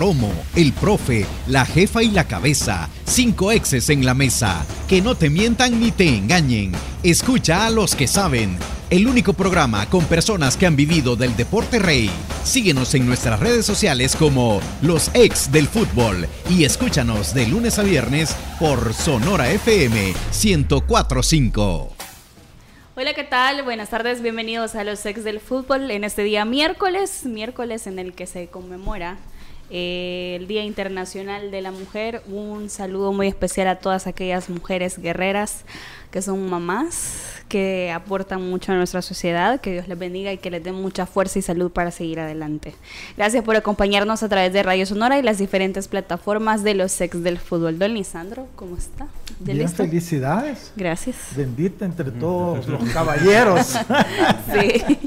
Romo, el profe, la jefa y la cabeza. Cinco exes en la mesa. Que no te mientan ni te engañen. Escucha a los que saben. El único programa con personas que han vivido del deporte rey. Síguenos en nuestras redes sociales como Los Ex del Fútbol y escúchanos de lunes a viernes por Sonora FM 1045. Hola, ¿qué tal? Buenas tardes, bienvenidos a los ex del fútbol en este día miércoles, miércoles en el que se conmemora eh, el Día Internacional de la Mujer. Un saludo muy especial a todas aquellas mujeres guerreras que son mamás, que aportan mucho a nuestra sociedad. Que Dios les bendiga y que les dé mucha fuerza y salud para seguir adelante. Gracias por acompañarnos a través de Radio Sonora y las diferentes plataformas de los ex del fútbol. Don Lisandro, ¿cómo está? Bien, felicidades. Gracias. Bendita entre todos los caballeros. sí.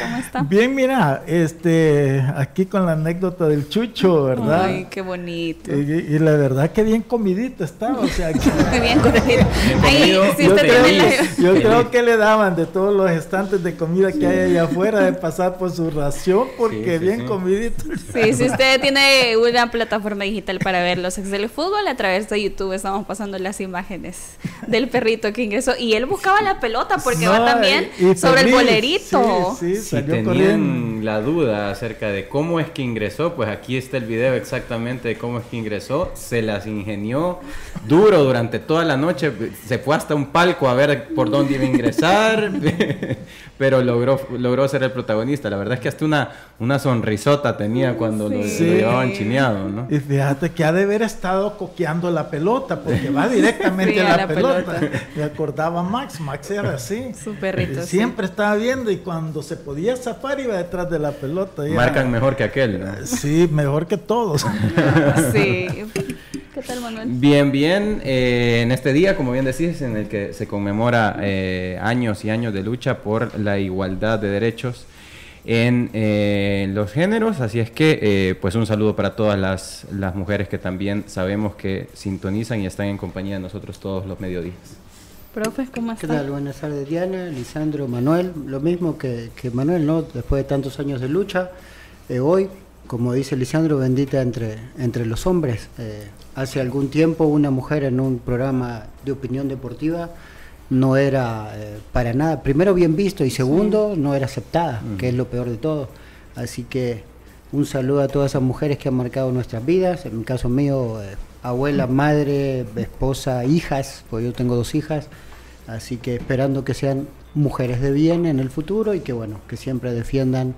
¿Cómo está? Bien, mira, este, aquí con la anécdota del Chucho, ¿verdad? Ay, qué bonito. Y, la verdad que bien comidito estaba, o sea, que... bien comidito. Ahí, sí, yo, creo, yo creo, que le daban de todos los estantes de comida que hay allá afuera de pasar por su ración porque bien comidito. Sí, si usted tiene una plataforma digital para ver los ex del fútbol, a través de YouTube estamos pasando las imágenes del perrito que ingresó y él buscaba la pelota porque va también sobre el bolerito. Sí, si tenían la duda acerca de cómo es que ingresó, pues aquí está el video exactamente de cómo es que ingresó. Se las ingenió duro durante toda la noche. Se fue hasta un palco a ver por dónde iba a ingresar, pero logró, logró ser el protagonista. La verdad es que hasta una, una sonrisota tenía cuando lo, llevaban chineado, ¿no? Y fíjate que ha de haber estado coqueando la pelota, porque va directamente a la, pelota. Me acordaba Max, Max era así. Su perrito. Siempre estaba viendo y cuando se podía zafar iba detrás de la pelota. Marcan mejor que aquel, ¿no? Sí, mejor que todos. sí. ¿Qué tal, Manuel? Bien, bien. Eh, en este día, como bien decís, en el que se conmemora eh, años y años de lucha por la igualdad de derechos en eh, los géneros. Así es que, pues un saludo para todas las, las mujeres que también sabemos que sintonizan y están en compañía de nosotros todos los mediodías. Profe, ¿cómo ¿Qué tal? Buenas tardes, Diana, Lisandro, Manuel. Lo mismo que, que Manuel, ¿no? Después de tantos años de lucha, eh, hoy, como dice Lisandro, bendita entre, entre los hombres. Eh, hace algún tiempo una mujer en un programa de opinión deportiva no era eh, para nada, primero bien visto y segundo no era aceptada, que es lo peor de todo. Así que un saludo a todas esas mujeres que han marcado nuestras vidas, en mi caso mío abuela, madre, esposa, hijas, porque yo tengo dos hijas, así que esperando que sean mujeres de bien en el futuro y que bueno, que siempre defiendan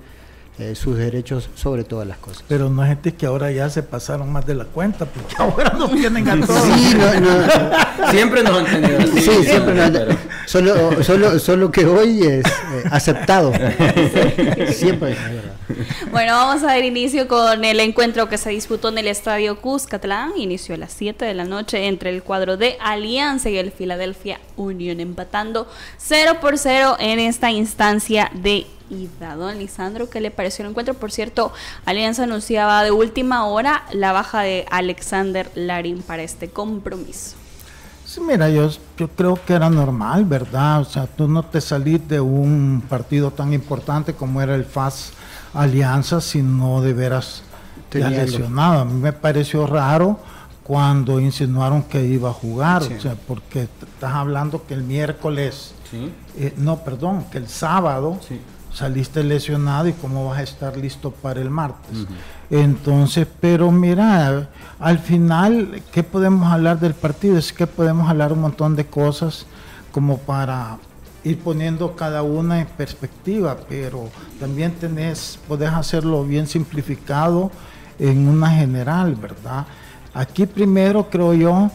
eh, sus derechos sobre todas las cosas. Pero no gente que ahora ya se pasaron más de la cuenta, porque ahora no tienen a todos. Sí, no, siempre nos han tenido así. Sí, siempre nos han tenido. Solo, solo, solo que hoy es eh, aceptado. siempre es verdad. Bueno, vamos a dar inicio con el encuentro que se disputó en el estadio Cuscatlán. Inició a las 7 de la noche entre el cuadro de Alianza y el Philadelphia Union, empatando 0 por 0 en esta instancia de ida. Don Lisandro, ¿qué le pareció el encuentro? Por cierto, Alianza anunciaba de última hora la baja de Alexander Larín para este compromiso. Sí, mira, yo, yo creo que era normal, ¿verdad? O sea, tú no te salís de un partido tan importante como era el FAS Alianza si no de veras te lesionado. A mí me pareció raro cuando insinuaron que iba a jugar, o sea, porque estás hablando que el miércoles, eh, no, perdón, que el sábado saliste lesionado y cómo vas a estar listo para el martes. Entonces, pero mira, al final, ¿qué podemos hablar del partido? Es que podemos hablar un montón de cosas como para ir poniendo cada una en perspectiva, pero también tenés, podés hacerlo bien simplificado en una general, ¿verdad? Aquí primero creo yo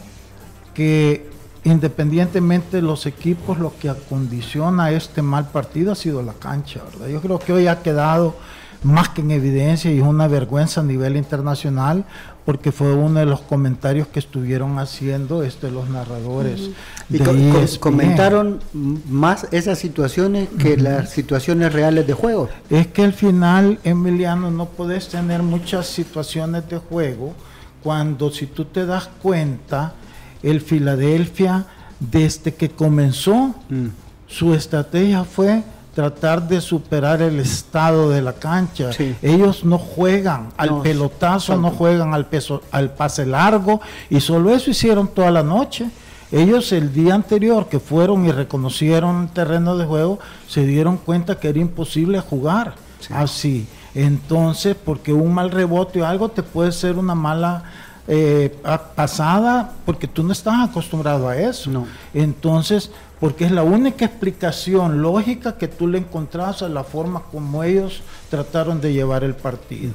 que independientemente de los equipos, lo que acondiciona este mal partido ha sido la cancha, ¿verdad? Yo creo que hoy ha quedado más que en evidencia y es una vergüenza a nivel internacional porque fue uno de los comentarios que estuvieron haciendo este, los narradores. Y e comentaron más esas situaciones que las situaciones reales de juego. Es que al final, Emiliano, no puedes tener muchas situaciones de juego cuando si tú te das cuenta, el Filadelfia, desde que comenzó, mm. su estrategia fue tratar de superar el estado de la cancha. Ellos no juegan al pelotazo, no juegan al, peso, al pase largo y solo eso hicieron toda la noche. Ellos el día anterior que fueron y reconocieron el terreno de juego, se dieron cuenta que era imposible jugar así. Entonces, porque un mal rebote o algo te puede ser una mala eh, pasada, porque tú no estás acostumbrado a eso. No. Entonces, porque es la única explicación lógica que tú le encontrás a la forma como ellos trataron de llevar el partido.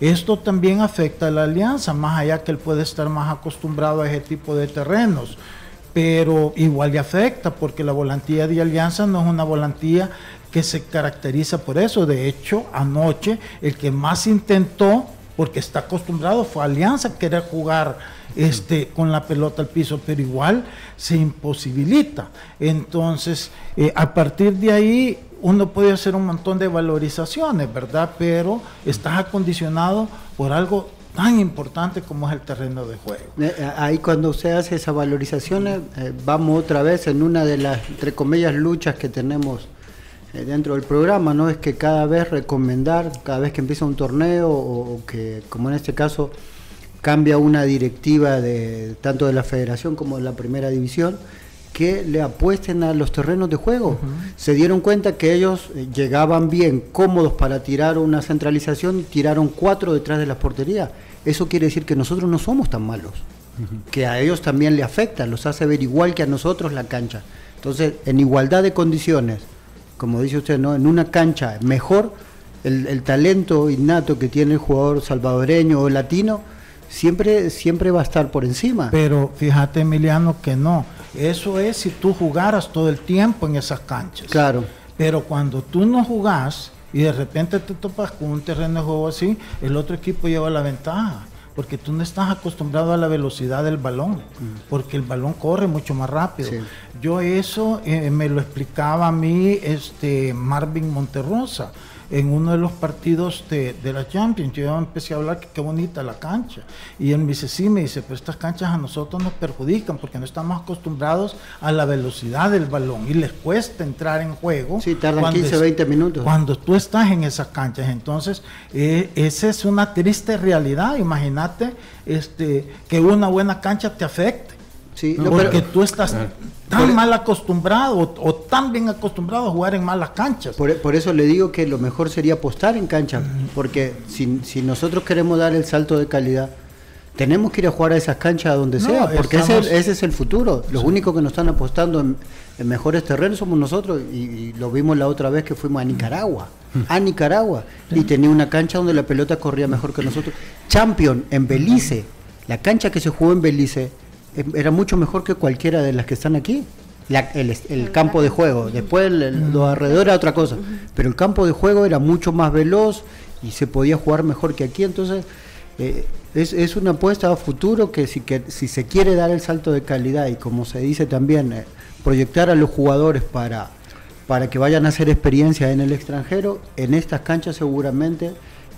Esto también afecta a la alianza, más allá que él puede estar más acostumbrado a ese tipo de terrenos pero igual le afecta porque la volantía de Alianza no es una volantía que se caracteriza por eso. De hecho, anoche el que más intentó, porque está acostumbrado, fue Alianza querer jugar este, con la pelota al piso, pero igual se imposibilita. Entonces, eh, a partir de ahí uno puede hacer un montón de valorizaciones, ¿verdad? Pero estás acondicionado por algo tan importante como es el terreno de juego. Eh, eh, ahí cuando usted hace esa valorización, eh, vamos otra vez en una de las, entre comillas, luchas que tenemos dentro del programa, ¿no? Es que cada vez recomendar, cada vez que empieza un torneo o, que, como en este caso, cambia una directiva de tanto de la federación como de la primera división, que le apuesten a los terrenos de juego. Se dieron cuenta que ellos eh, llegaban bien, cómodos para tirar una centralización y tiraron cuatro detrás de la portería. Eso quiere decir que nosotros no somos tan malos, que a ellos también le afecta, los hace ver igual que a nosotros la cancha. Entonces, en igualdad de condiciones, como dice usted, ¿no? en una cancha mejor, el, el talento innato que tiene el jugador salvadoreño o latino, siempre, siempre va a estar por encima. Pero fíjate, Emiliano, que no eso es si tú jugaras todo el tiempo en esas canchas. Claro. Pero cuando tú no jugás y de repente te topas con un terreno de juego así, el otro equipo lleva la ventaja. Porque tú no estás acostumbrado a la velocidad del balón, mm. porque el balón corre mucho más rápido. Yo eso eh, me lo explicaba a mí este Marvin Monterrosa en uno de los partidos de, la Champions. Yo empecé a hablar que qué bonita la cancha. Y él me dice, sí, me dice, pero estas canchas a nosotros nos perjudican porque no estamos acostumbrados a la velocidad del balón y les cuesta entrar en juego. Sí, tardan 15, 20 minutos. Cuando tú estás en esas canchas. Entonces, eh, esa es una triste realidad. Imagínate este, que una buena cancha te afecte. Sí, porque tú estás tan e- mal acostumbrado o, tan bien acostumbrado a jugar en malas canchas. Por, eso le digo que lo mejor sería apostar en cancha, porque si, si, nosotros queremos dar el salto de calidad, tenemos que ir a jugar a esas canchas donde sea, porque ese, es el futuro. Los únicos que nos están apostando en, mejores terrenos somos nosotros, y, lo vimos la otra vez que fuimos a Nicaragua. A Nicaragua, y tenía una cancha donde la pelota corría mejor que nosotros. Champion en Belice, la cancha que se jugó en Belice era mucho mejor que cualquiera de las que están aquí. el, campo de juego, después los alrededor era otra cosa, pero el campo de juego era mucho más veloz y se podía jugar mejor que aquí, entonces eh, es, una apuesta a futuro que si, que si se quiere dar el salto de calidad y como se dice también, eh, proyectar a los jugadores para, para que vayan a hacer experiencia en el extranjero, en estas canchas seguramente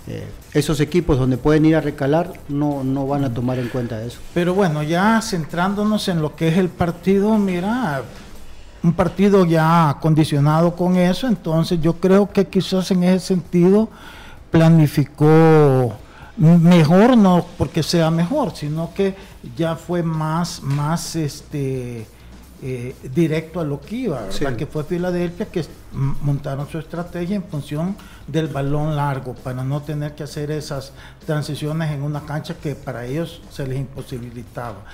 eh, esos equipos donde pueden ir a recalar no, no van a tomar en cuenta eso. Pero bueno, ya centrándonos en lo que es el partido, mira, un partido ya condicionado con eso, entonces yo creo que quizás en ese sentido planificó mejor, no porque sea mejor, sino que ya fue más, más este eh, directo a lo que iba, que fue Filadelfia que montaron su estrategia en función del balón largo para no tener que hacer esas transiciones en una cancha que para ellos se les imposibilitaba.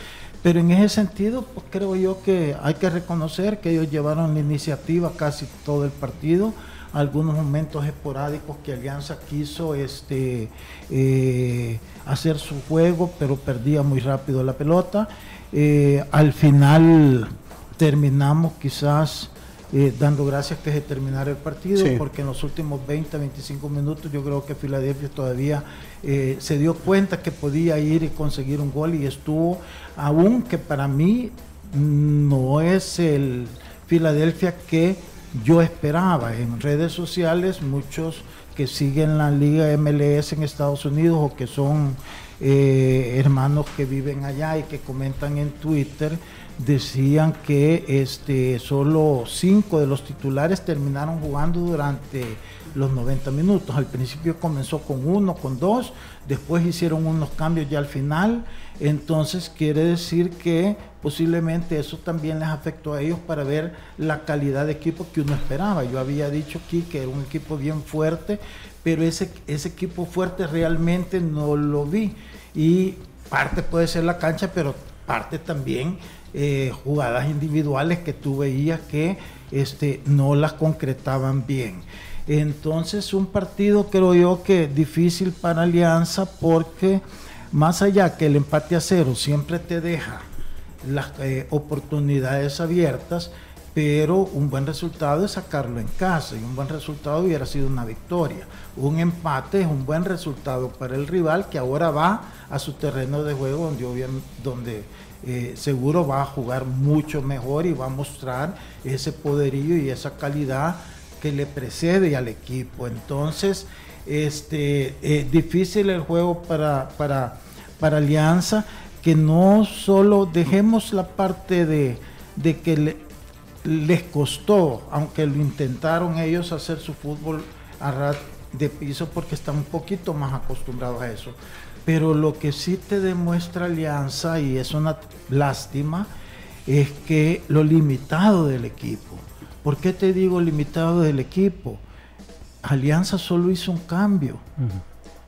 Pero en ese sentido, pues creo yo que hay que reconocer que ellos llevaron la iniciativa casi todo el partido. Algunos momentos esporádicos que Alianza quiso este, eh, hacer su juego, pero perdía muy rápido la pelota. Eh, al final terminamos quizás eh, dando gracias que se terminara el partido, porque en los últimos 20, 25 minutos yo creo que Filadelfia todavía eh, se dio cuenta que podía ir y conseguir un gol y estuvo, aunque para mí no es el Filadelfia que yo esperaba. En redes sociales muchos que siguen la liga MLS en Estados Unidos o que son eh, hermanos que viven allá y que comentan en Twitter, decían que este, solo cinco de los titulares terminaron jugando durante los 90 minutos. Al principio comenzó con uno, con dos, después hicieron unos cambios ya al final. Entonces quiere decir que posiblemente eso también les afectó a ellos para ver la calidad de equipo que uno esperaba. Yo había dicho aquí que era un equipo bien fuerte, pero ese, ese equipo fuerte realmente no lo vi. Y parte puede ser la cancha, pero parte también eh, jugadas individuales que tú veías que este, no las concretaban bien. Entonces un partido creo yo que difícil para Alianza porque más allá que el empate a cero siempre te deja las eh, oportunidades abiertas, pero un buen resultado es sacarlo en casa y un buen resultado hubiera sido una victoria. Un empate es un buen resultado para el rival que ahora va a su terreno de juego donde, donde eh, seguro va a jugar mucho mejor y va a mostrar ese poderío y esa calidad que le precede al equipo. Entonces, este, eh, difícil el juego para, para, para Alianza, que no solo dejemos la parte de, de que les costó, aunque lo intentaron ellos hacer su fútbol a rat de piso porque están un poquito más acostumbrados a eso. Pero lo que sí te demuestra Alianza, y es una lástima, es que lo limitado del equipo. ¿Por qué te digo limitado del equipo? Alianza solo hizo un cambio.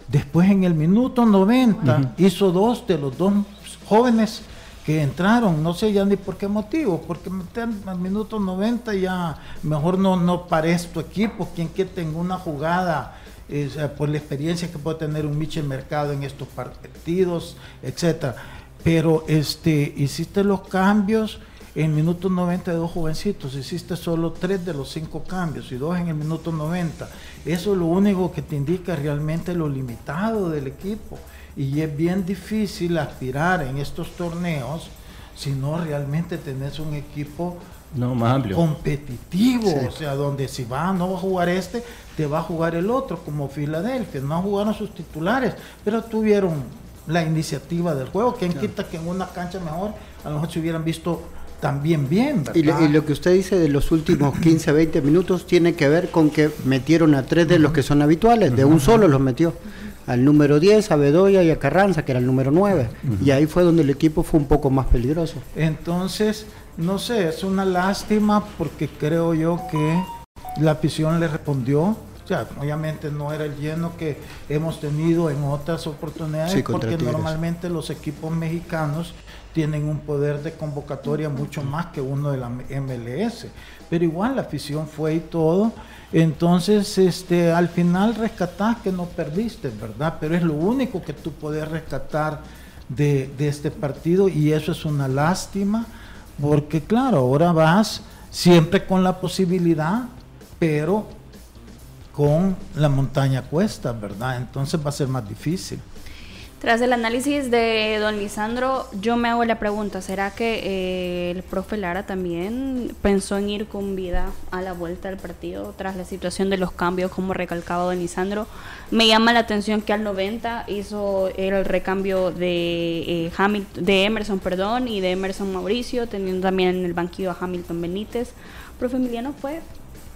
Después en el minuto 90 hizo dos de los dos jóvenes que entraron, no sé ya ni por qué motivo, porque al minuto 90 ya mejor no, no pares tu equipo, quien que tenga una jugada por la experiencia que puede tener un Michel Mercado en estos partidos, etcétera. Pero este, hiciste los cambios en minuto 90 de dos jovencitos, hiciste solo tres de los cinco cambios y dos en el minuto 90. Eso es lo único que te indica realmente lo limitado del equipo. Y es bien difícil aspirar en estos torneos si no realmente tenés un equipo no, más amplio. competitivo, o sea, donde si va, no va a jugar este, te va a jugar el otro, como Filadelfia, no jugaron sus titulares, pero tuvieron la iniciativa del juego, quien quita que en una cancha mejor a lo mejor se hubieran visto también bien. Y, lo que usted dice de los últimos 15, 20 minutos tiene que ver con que metieron a tres de los que son habituales, de un solo los metió. Al número 10, a Bedoya y a Carranza, que era el número 9. Y ahí fue donde el equipo fue un poco más peligroso. Entonces, no sé, es una lástima porque creo yo que la afición le respondió. O sea, obviamente no era el lleno que hemos tenido en otras oportunidades, porque normalmente los equipos mexicanos tienen un poder de convocatoria mucho más que uno de la MLS. Pero igual la afición fue y todo. Entonces, este, al final rescatás que no perdiste, ¿verdad? Pero es lo único que tú puedes rescatar de, de este partido y eso es una lástima, porque claro, ahora vas siempre con la posibilidad, pero con la montaña cuesta, ¿verdad? Entonces va a ser más difícil. Tras el análisis de don Lisandro, yo me hago la pregunta, ¿será que eh, el profe Lara también pensó en ir con vida a la vuelta del partido tras la situación de los cambios, como recalcaba don Lisandro? Me llama la atención que al 90 hizo el recambio de, eh, de Emerson perdón, y de Emerson Mauricio, teniendo también en el banquillo a Hamilton Benítez. Profe Emiliano, ¿fue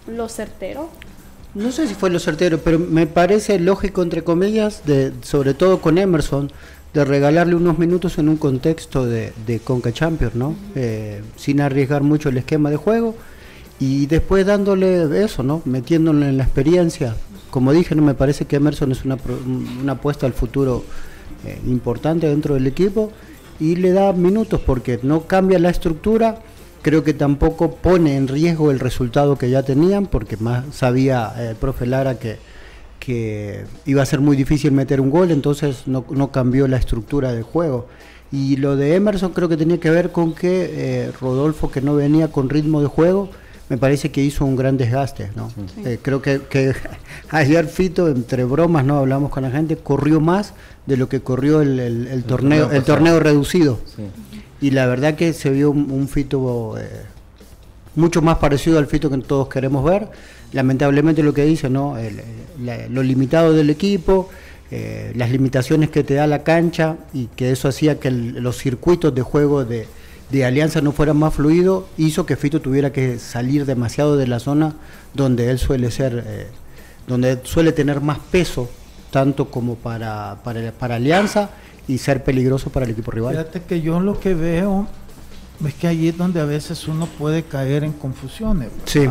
lo certero? No sé si fue lo certero, pero me parece lógico, entre comillas, de, sobre todo con Emerson, de regalarle unos minutos en un contexto de, de Conca Champions, ¿no? Eh, sin arriesgar mucho el esquema de juego y después dándole eso, ¿no? Metiéndole en la experiencia. Como dije, no me parece que Emerson es una, una apuesta al futuro eh, importante dentro del equipo y le da minutos porque no cambia la estructura Creo que tampoco pone en riesgo el resultado que ya tenían, porque más sabía eh, el profe Lara que, que iba a ser muy difícil meter un gol, entonces no, no, cambió la estructura del juego. Y lo de Emerson creo que tenía que ver con que eh, Rodolfo, que no venía con ritmo de juego, me parece que hizo un gran desgaste. ¿no? Eh, creo que, que, ayer Fito, entre bromas, no hablamos con la gente, corrió más de lo que corrió el, el, torneo, el torneo reducido. Sí y la verdad que se vio un, Fito eh, mucho más parecido al Fito que todos queremos ver. Lamentablemente lo que dice, ¿no? lo limitado del equipo, eh, las limitaciones que te da la cancha y que eso hacía que los circuitos de juego de, de Alianza no fuera más fluido, hizo que Fito tuviera que salir demasiado de la zona donde él suele ser, eh, donde suele tener más peso, tanto como para, para, para Alianza y ser peligroso para el equipo rival. Fíjate que yo lo que veo es que allí es donde a veces uno puede caer en confusiones. Sí.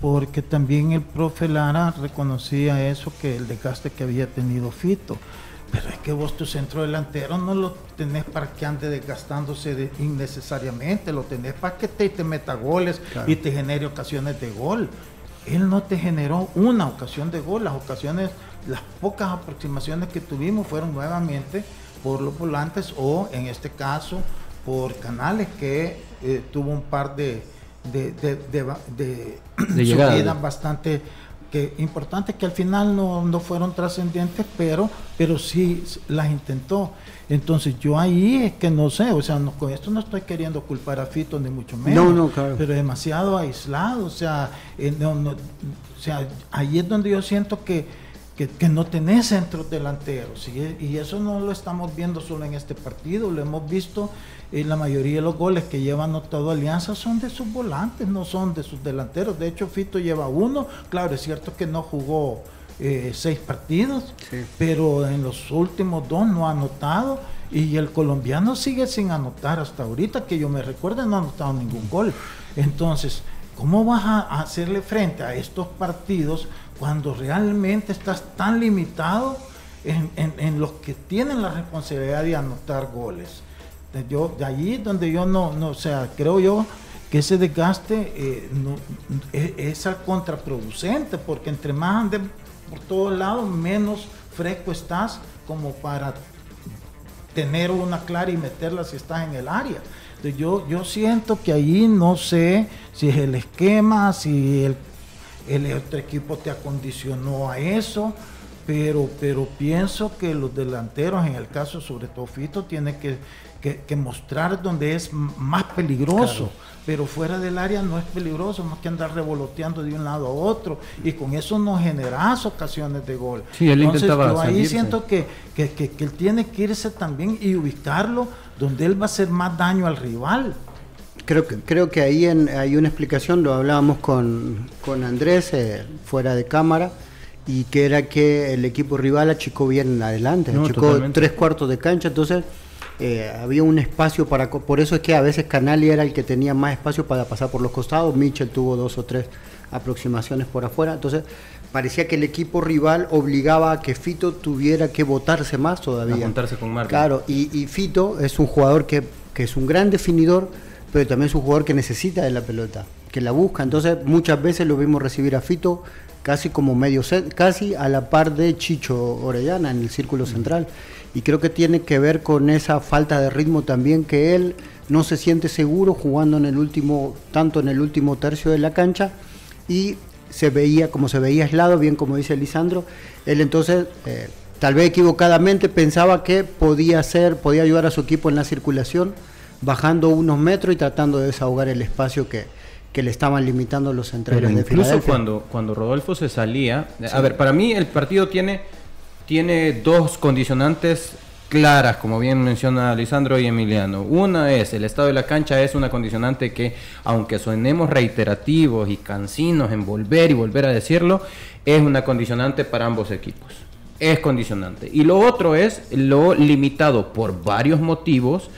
Porque también el profe Lara reconocía eso, que el desgaste que había tenido Fito. Pero es que vos tu centro delantero no lo tenés para que ande desgastándose innecesariamente, lo tenés para que te, te meta goles y te genere ocasiones de gol. Él no te generó una ocasión de gol, las ocasiones, las pocas aproximaciones que tuvimos fueron nuevamente por los volantes o en este caso por Canales que eh, tuvo un par de, de, de, de, de bastante que importantes que al final no, no fueron trascendentes, pero, pero sí las intentó. Entonces yo ahí es que no sé, o sea, no, con esto no estoy queriendo culpar a Fito ni mucho menos, no, no, claro. pero demasiado aislado, o sea, eh, no, no, o sea, ahí es donde yo siento que, que, que no tenés centros delanteros, y eso no lo estamos viendo solo en este partido, lo hemos visto y la mayoría de los goles que lleva anotado Alianza son de sus volantes, no son de sus delanteros. De hecho, Fito lleva uno. Claro, es cierto que no jugó eh, seis partidos, Sí. pero en los últimos dos no ha anotado. Y el colombiano sigue sin anotar hasta ahorita, que yo me recuerde, no ha anotado ningún gol. Entonces, ¿cómo vas a hacerle frente a estos partidos cuando realmente estás tan limitado en, en- los que tienen la responsabilidad de anotar goles? Yo de allí donde yo no no o sea creo yo que ese desgaste eh, es, es contraproducente porque entre más andes por todos lados menos fresco estás como para tener una clara y meterla si estás en el área Entonces, yo yo siento que ahí no sé si es el esquema si el el otro equipo te acondicionó a eso, pero, pero pienso que los delanteros, en el caso sobre todo Fito, tiene que, que- que mostrar donde es más peligroso, pero fuera del área no es peligroso, más que andar revoloteando de un lado a otro, y con eso no generas ocasiones de gol. Sí, él intentaba yo ahí salirse. siento que, que, que- que él tiene que irse también y ubicarlo donde él va a hacer más daño al rival. Creo que, creo que ahí en- hay una explicación, lo hablábamos con, con Andrés eh, fuera de cámara, y que era que el equipo rival achicó bien adelante, No, achicó totalmente. tres cuartos de cancha, entonces eh, había un espacio para... Por eso es que a veces Canali era el que tenía más espacio para pasar por los costados, Mitchell tuvo dos o tres aproximaciones por afuera, entonces parecía que el equipo rival obligaba a que Fito tuviera que botarse más todavía. A juntarse con Marvin. Claro, y, y Fito es un jugador que, que es un gran definidor, pero también es un jugador que necesita de la pelota, que la busca. Entonces, muchas veces lo vimos recibir a Fito casi como medio set, casi a la par de Chicho Orellana en el círculo central. Y creo que tiene que ver con esa falta de ritmo también que él no se siente seguro jugando en el último, tanto en el último tercio de la cancha y se veía, como se veía aislado, bien como dice Lisandro, él entonces, eh, tal vez equivocadamente, pensaba que podía hacer, podía ayudar a su equipo en la circulación, bajando unos metros y tratando de desahogar el espacio que, que le estaban limitando los centrales de incluso cuando, cuando Rodolfo se salía, a ver, para mí el partido tiene, tiene dos condicionantes claras, como bien menciona Lisandro y Emiliano. Una es, el estado de la cancha es una condicionante que, aunque sonemos reiterativos y cansinos en volver y volver a decirlo, es una condicionante para ambos equipos. Es condicionante. Y lo otro es lo limitado por varios motivos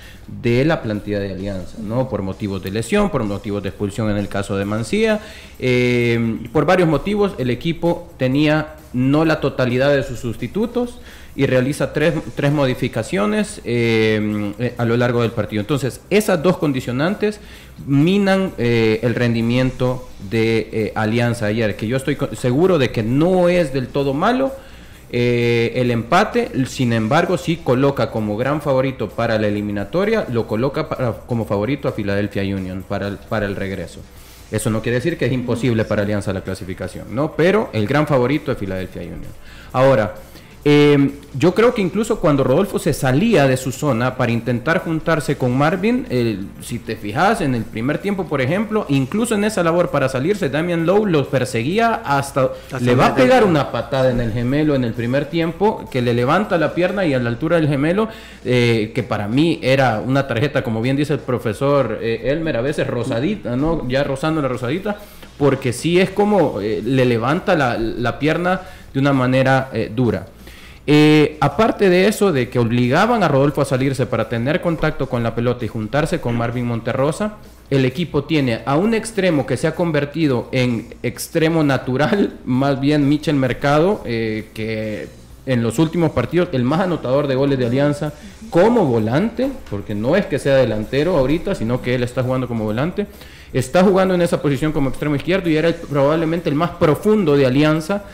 de la plantilla de Alianza, ¿no? Por motivos de lesión, por motivos de expulsión en el caso de Mancía, eh, por varios motivos el equipo tenía no la totalidad de sus sustitutos y realiza tres, tres modificaciones eh, eh, a lo largo del partido. Entonces, esas dos condicionantes minan eh, el rendimiento de Alianza ayer, que yo estoy seguro de que no es del todo malo, el empate, sin embargo, sí coloca como gran favorito para la eliminatoria, lo coloca como favorito a Philadelphia Union para el, para el regreso. Eso no quiere decir que es imposible para Alianza la clasificación, ¿no? Pero el gran favorito es Philadelphia Union. Ahora, Eh, yo creo que incluso cuando Rodolfo se salía de su zona para intentar juntarse con Marvin, eh, si te fijas en el primer tiempo, por ejemplo, incluso en esa labor para salirse, Damian Lowe los perseguía hasta, le va a pegar una patada en el gemelo en el primer tiempo, que le levanta la pierna y a la altura del gemelo, eh, que para mí era una tarjeta, como bien dice el profesor Elmer, a veces rosadita, ¿no? Ya rozando la rosadita, porque sí es como le levanta la, la, pierna de una manera dura. Eh, aparte de eso, de que obligaban a Rodolfo a salirse para tener contacto con la pelota y juntarse con Marvin Monterrosa, el equipo tiene a un extremo que se ha convertido en extremo natural, más bien Michel Mercado, eh, que en los últimos partidos el más anotador de goles de Alianza como volante, porque no es que sea delantero ahorita, sino que él está jugando como volante. Está jugando en esa posición como extremo izquierdo y era probablemente el más profundo de Alianza.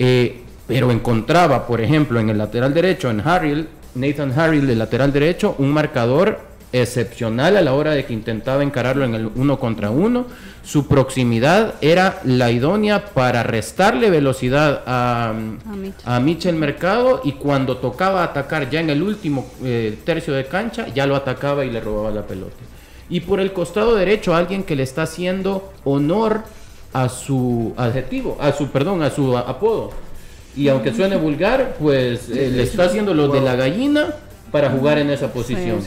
Eh, pero encontraba, por ejemplo, en el lateral derecho, en Harriel, Nathan Harriel, el lateral derecho, un marcador excepcional a la hora de que intentaba encararlo en el uno contra uno. Su proximidad era la idónea para restarle velocidad a, a, Mitchell. Mercado y cuando tocaba atacar ya en el último eh, tercio de cancha, ya lo atacaba y le robaba la pelota. Y por el costado derecho, alguien que le está haciendo honor a su adjetivo, a su, perdón, a su apodo y aunque suene vulgar, pues eh, le está haciendo lo de la gallina para jugar en esa posición.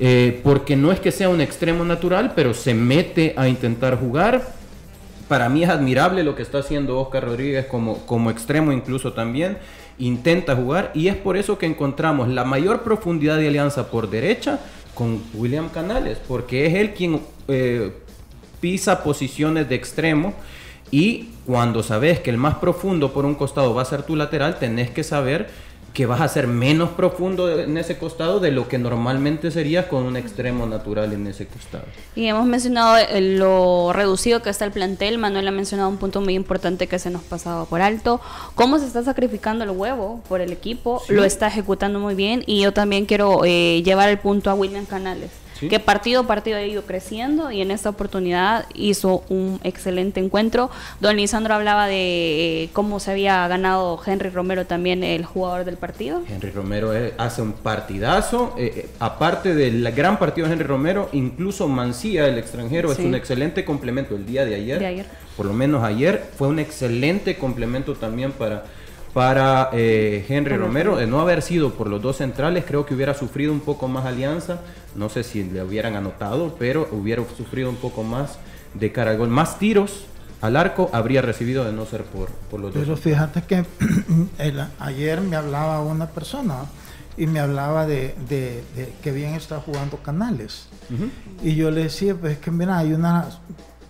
Eh, porque no es que sea un extremo natural, pero se mete a intentar jugar. Para mí es admirable lo que está haciendo Oscar Rodríguez como, como extremo incluso también. Intenta jugar y es por eso que encontramos la mayor profundidad de alianza por derecha con William Canales, porque es él quien eh, pisa posiciones de extremo y cuando sabes que el más profundo por un costado va a ser tu lateral, tenés que saber que vas a ser menos profundo en ese costado de lo que normalmente sería con un extremo natural en ese costado. Y hemos mencionado lo reducido que está el plantel. Manuel ha mencionado un punto muy importante que se nos pasaba por alto. Cómo se está sacrificando el huevo por el equipo. Lo está ejecutando muy bien. Y yo también quiero eh, llevar el punto a William Canales que partido a partido ha ido creciendo y en esta oportunidad hizo un excelente encuentro. Don Lisandro hablaba de eh, cómo se había ganado Henry Romero también el jugador del partido. Henry Romero hace un partidazo, eh, eh, aparte del gran partido de Henry Romero, incluso Mancía, el extranjero, es un excelente complemento el día de ayer, de ayer, por lo menos ayer, fue un excelente complemento también para para eh, Henry Romero. De no haber sido por los dos centrales, creo que hubiera sufrido un poco más alianza. No sé si le hubieran anotado, pero hubiera sufrido un poco más de cara al gol. Más tiros al arco habría recibido de no ser por, por los dos. Pero fíjate que ayer me hablaba una persona y me hablaba de, que bien está jugando Canales. Y yo le decía, pues es que mira, hay una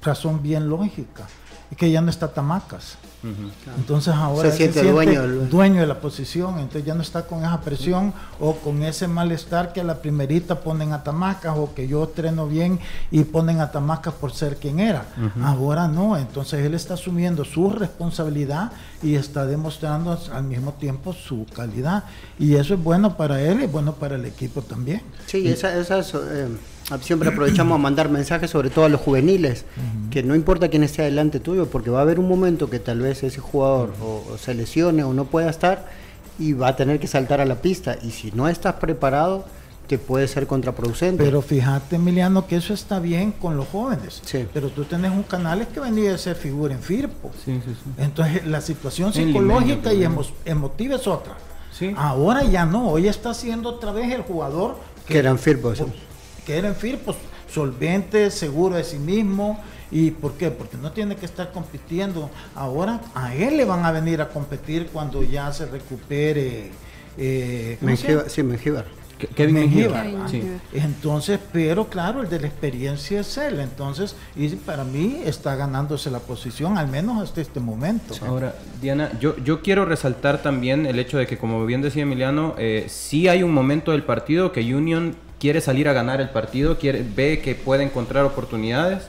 razón bien lógica, y que ya no está Tamacas. Entonces ahora se siente, dueño, dueño, de la posición, entonces ya no está con esa presión o con ese malestar que a la primerita ponen a Tamacas o que yo treno bien y ponen a Tamacas por ser quien era. Ahora no, entonces él está asumiendo su responsabilidad y está demostrando al mismo tiempo su calidad. Y eso es bueno para él y bueno para el equipo también. Sí, esa, esa eh, siempre aprovechamos a mandar mensajes sobre todo a los juveniles, que no importa quién esté adelante tuyo, porque va a haber un momento que tal vez ese jugador o, se lesione o no pueda estar y va a tener que saltar a la pista. Y si no estás preparado, te puede ser contraproducente. Pero fíjate, Emiliano, que eso está bien con los jóvenes. Pero tú tenés un canal que venía a ser figura en Firpo. Entonces, la situación psicológica y emotiva es otra. Ahora ya no, hoy está siendo otra vez el jugador que, era en Firpo que era en pues solvente, seguro de sí mismo. ¿Y por qué? Porque no tiene que estar compitiendo. Ahora a él le van a venir a competir cuando ya se recupere. Eh, sí, Mengíbar. Kevin Mengíbar. Sí. Entonces, pero claro, el de la experiencia es él. Entonces, y para mí está ganándose la posición, al menos hasta este momento. Ahora, Diana, yo, yo quiero resaltar también el hecho de que, como bien decía Emiliano, eh, sí hay un momento del partido que Union quiere salir a ganar el partido, quiere, ve que puede encontrar oportunidades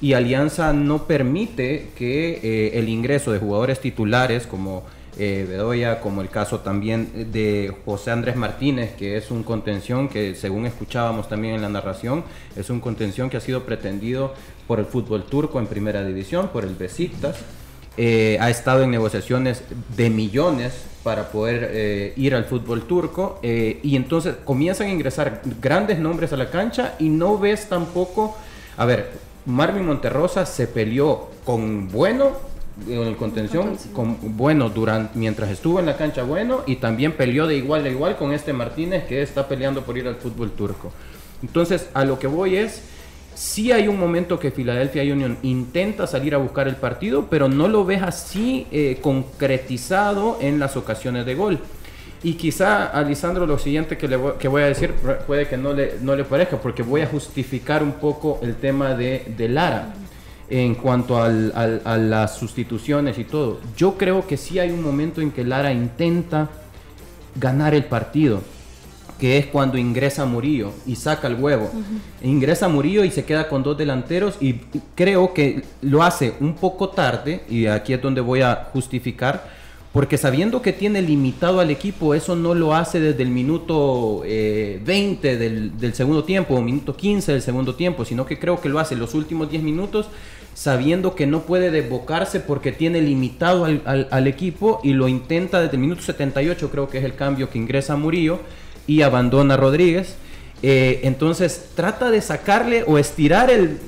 y Alianza no permite que eh, el ingreso de jugadores titulares como eh, Bedoya, como el caso también de José Andrés Martínez, que es un contención que según escuchábamos también en la narración, es un contención que ha sido pretendido por el fútbol turco en primera división, por el Besiktas. eh, ha estado en negociaciones de millones para poder eh, ir al fútbol turco y entonces comienzan a ingresar grandes nombres a la cancha y no ves tampoco, a ver, Marvin Monterrosa se peleó con Bueno en el contención con Bueno durante mientras estuvo en la cancha Bueno y también peleó de igual a igual con este Martínez que está peleando por ir al fútbol turco. Entonces, a lo que voy es Sí hay un momento que Philadelphia Union intenta salir a buscar el partido, pero no lo ves así eh, concretizado en las ocasiones de gol. Y quizá a Lisandro lo siguiente que, le voy, a decir puede que no le, no le parezca, porque voy a justificar un poco el tema de, Lara en cuanto a las sustituciones y todo. Yo creo que sí hay un momento en que Lara intenta ganar el partido que es cuando ingresa Murillo y saca el huevo. Ingresa Murillo y se queda con dos delanteros y creo que lo hace un poco tarde, y aquí es donde voy a justificar, porque sabiendo que tiene limitado al equipo, eso no lo hace desde el minuto 20 eh, del, segundo tiempo o minuto 15 del segundo tiempo, sino que creo que lo hace los últimos 10 minutos sabiendo que no puede desbocarse porque tiene limitado al, al, equipo y lo intenta desde el minuto 78, creo que es el cambio que ingresa Murillo y abandona Rodríguez. Eh, entonces trata de sacarle o estirar el,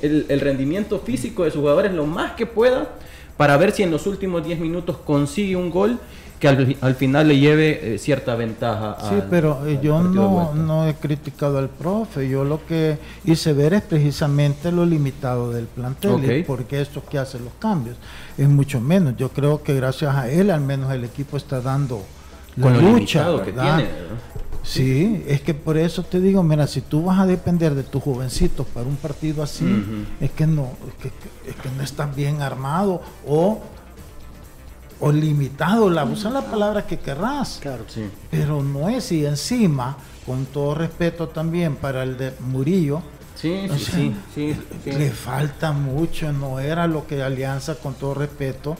el, rendimiento físico de sus jugadores lo más que pueda para ver si en los últimos 10 minutos consigue un gol que al, final le lleve eh, cierta ventaja. Sí, pero eh, yo no, no, he criticado al profe, yo lo que hice ver es precisamente lo limitado del plantel, porque esto que hace los cambios es mucho menos. Yo creo que gracias a él al menos el equipo está dando la lucha que tiene. Sí, es que por eso te digo, mira, si tú vas a depender de tus jovencitos para un partido así, es que no, es que, no estás bien armado o o limitado, la usa la palabra que querrás. Claro, sí. Pero no es y encima, con todo respeto también para el de Murillo, sí, sí, sí, le falta mucho, no era lo que Alianza, con todo respeto,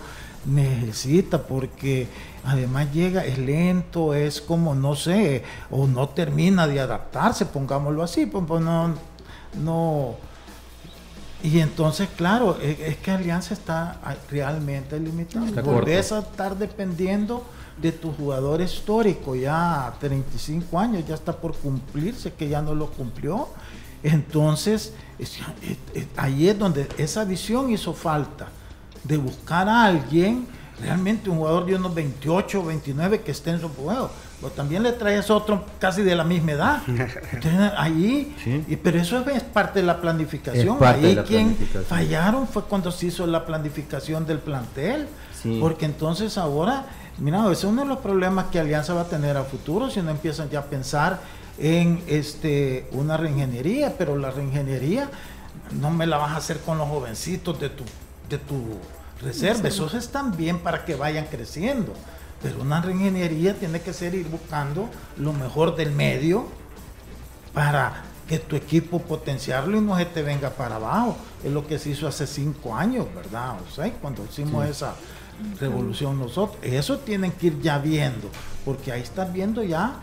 necesita, porque además llega, es lento, es como, no sé, o no termina de adaptarse, pongámoslo así, pues, pues no, no. Y entonces, claro, e, es, que Alianza está realmente limitada. Volvés a estar dependiendo de tu jugador histórico, ya 35 años, ya está por cumplirse, que ya no lo cumplió. Entonces, ahí es donde esa visión hizo falta, de buscar a alguien realmente un jugador de unos 28, 29 que esté en su juego. Pero también le traes otro casi de la misma edad. ahí, y, pero eso es parte de la planificación. ahí quien fallaron fue cuando se hizo la planificación del plantel. Porque entonces ahora, mira, ese es uno de los problemas que Alianza va a tener a futuro si no empiezan ya a pensar en este una reingeniería, pero la reingeniería no me la vas a hacer con los jovencitos de tu, de tu reserva. Esos están bien para que vayan creciendo. Pero una reingeniería tiene que ser ir buscando lo mejor del medio para que tu equipo potenciarlo y no se te venga para abajo. Es lo que se hizo hace cinco años, ¿verdad? O sea, cuando hicimos esa revolución nosotros. Eso tienen que ir ya viendo, porque ahí estás viendo ya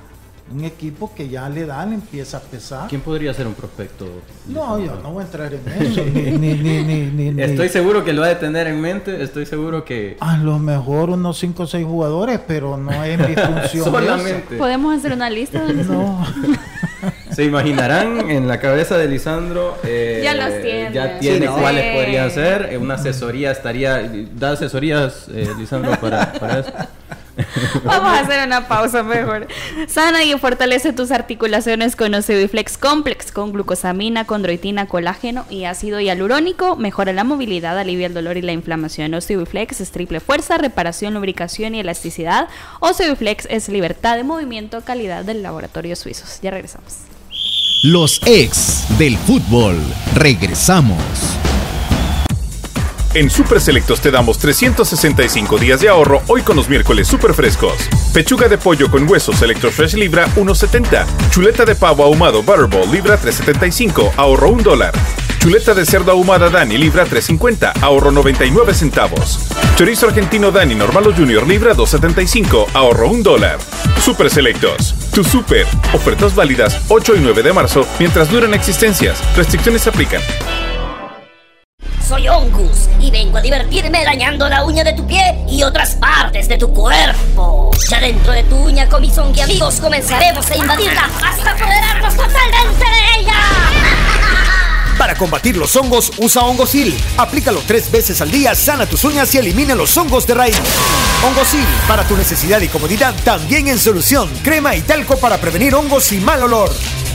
un equipo que ya le da, le empieza a pesar. ¿Quién podría ser un prospecto? No, yo no voy a entrar en eso. ni, ni, ni, estoy seguro que lo ha de tener en mente, estoy seguro que... A lo mejor unos 5 o 6 jugadores, pero no es mi función. Solamente. ¿Podemos hacer una lista? no. Se imaginarán en la cabeza de Lisandro. Eh, ya los tiene. Ya tiene cuáles podrían ser. Una asesoría estaría. Da asesorías, eh, Lisandro, para, para eso. Vamos a hacer una pausa mejor. Sana y fortalece tus articulaciones con Osteobiflex Complex, con glucosamina, condroitina, colágeno y ácido hialurónico. Mejora la movilidad, alivia el dolor y la inflamación. Osteobiflex es triple fuerza, reparación, lubricación y elasticidad. Osteobiflex es libertad de movimiento, calidad del laboratorio suizos. Ya regresamos. Los ex del fútbol. Regresamos. En Super Selectos te damos 365 días de ahorro hoy con los miércoles super frescos. Pechuga de pollo con huesos Selector Fresh Libra 1.70. Chuleta de pavo ahumado Butterball Libra 3.75, ahorro 1 dólar. Chuleta de cerdo ahumada Dani Libra 3.50, ahorro 99 centavos. Chorizo argentino Dani Normal o Junior Libra 2.75, ahorro 1 dólar. Super Selectos, tu super. Ofertas válidas 8 y 9 de marzo mientras duran existencias. Restricciones aplican. Soy Ongus y vengo a divertirme dañando la uña de tu pie y otras partes de tu cuerpo. Ya dentro de tu uña con y amigos comenzaremos a invadirla hasta apoderarnos totalmente de ella. Para combatir los hongos, usa Hongosil. Aplícalo tres veces al día, sana tus uñas y elimina los hongos de raíz. Hongosil, para tu necesidad y comodidad, también en solución. Crema y talco para prevenir hongos y mal olor.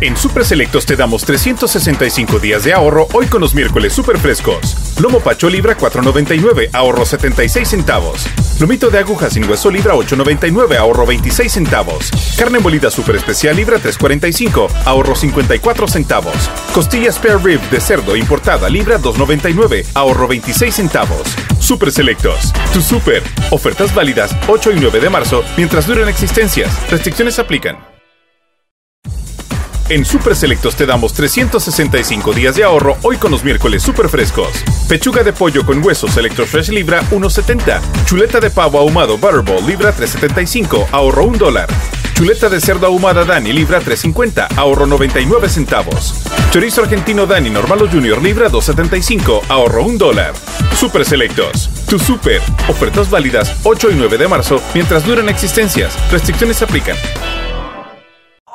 En Super Selectos te damos 365 días de ahorro hoy con los miércoles super frescos. Lomo Pacho Libra 4.99, ahorro 76 centavos. Lomito de aguja sin hueso Libra 8.99, ahorro 26 centavos. Carne molida super especial Libra 3.45, ahorro 54 centavos. Costilla spare rib de cerdo importada Libra 2.99, ahorro 26 centavos. Super Selectos, tu super. Ofertas válidas 8 y 9 de marzo mientras duren existencias. Restricciones aplican. En Super Selectos te damos 365 días de ahorro hoy con los miércoles super frescos. Pechuga de pollo con huesos Electrofresh Libra 1.70. Chuleta de pavo ahumado Butterball Libra 3.75, ahorro 1 dólar. Chuleta de cerdo ahumada Dani Libra 3.50, ahorro 99 centavos. Chorizo argentino Dani Normal o Junior Libra 2.75, ahorro 1 dólar. Super Selectos, tu super. Ofertas válidas 8 y 9 de marzo mientras duran existencias. Restricciones aplican.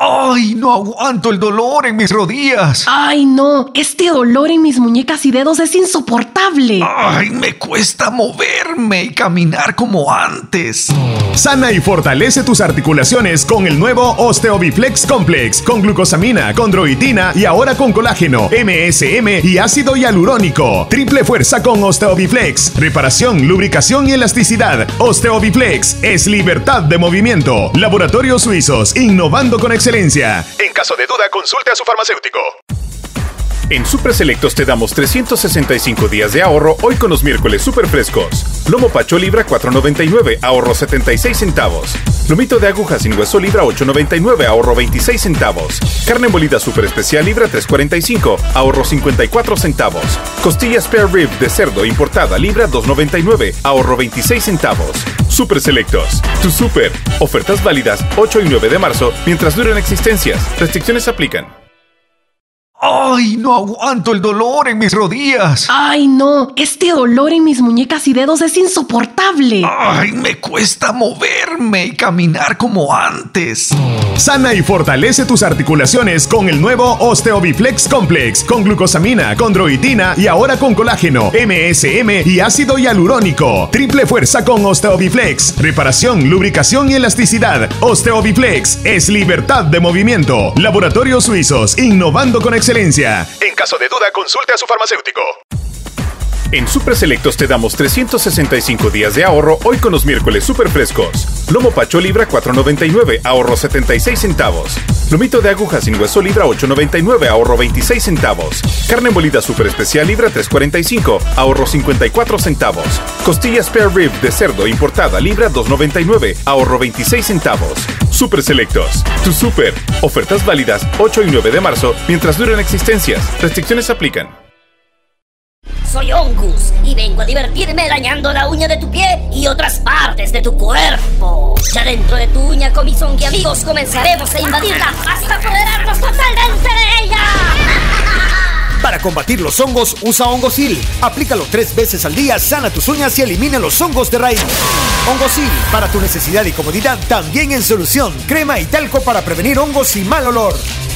¡Ay, no aguanto el dolor en mis rodillas! ¡Ay, no! Este dolor en mis muñecas y dedos es insoportable. ¡Ay, me cuesta moverme y caminar como antes! Sana y fortalece tus articulaciones con el nuevo Osteobiflex Complex, con glucosamina, condroitina y ahora con colágeno, MSM y ácido hialurónico. Triple fuerza con Osteobiflex. Reparación, lubricación y elasticidad. Osteobiflex es libertad de movimiento. Laboratorios Suizos, innovando con excelencia en caso de duda, consulte a su farmacéutico. En Super Selectos te damos 365 días de ahorro hoy con los miércoles super frescos. Lomo Pacho Libra 4.99, ahorro 76 centavos. Lomito de aguja sin hueso Libra 8.99, ahorro 26 centavos. Carne molida super especial Libra 3.45, ahorro 54 centavos. Costillas spare rib de cerdo importada Libra 2.99, ahorro 26 centavos. Super Selectos, tu super. Ofertas válidas 8 y 9 de marzo mientras duren existencias. Restricciones aplican. ¡Ay, no aguanto el dolor en mis rodillas! ¡Ay, no! Este dolor en mis muñecas y dedos es insoportable. ¡Ay, me cuesta moverme y caminar como antes! Sana y fortalece tus articulaciones con el nuevo Osteobiflex Complex, con glucosamina, condroitina y ahora con colágeno, MSM y ácido hialurónico. Triple fuerza con Osteobiflex. Reparación, lubricación y elasticidad. Osteobiflex es libertad de movimiento. Laboratorios Suizos, innovando con excelencia en caso de duda, consulte a su farmacéutico. En Super Selectos te damos 365 días de ahorro hoy con los miércoles super frescos. Lomo Pacho Libra 4.99, ahorro 76 centavos. Lomito de aguja sin hueso Libra 8.99, ahorro 26 centavos. Carne molida super especial Libra 3.45, ahorro 54 centavos. Costilla spare rib de cerdo importada Libra 2.99, ahorro 26 centavos. Super Selectos, tu super. Ofertas válidas 8 y 9 de marzo mientras duren existencias. Restricciones aplican. Soy Ongus y vengo a divertirme dañando la uña de tu pie y otras partes de tu cuerpo. Ya dentro de tu uña con mis amigos comenzaremos a invadirla hasta apoderarnos totalmente de ella. Para combatir los hongos, usa Hongosil. Aplícalo tres veces al día, sana tus uñas y elimina los hongos de raíz. Hongosil, para tu necesidad y comodidad, también en solución. Crema y talco para prevenir hongos y mal olor.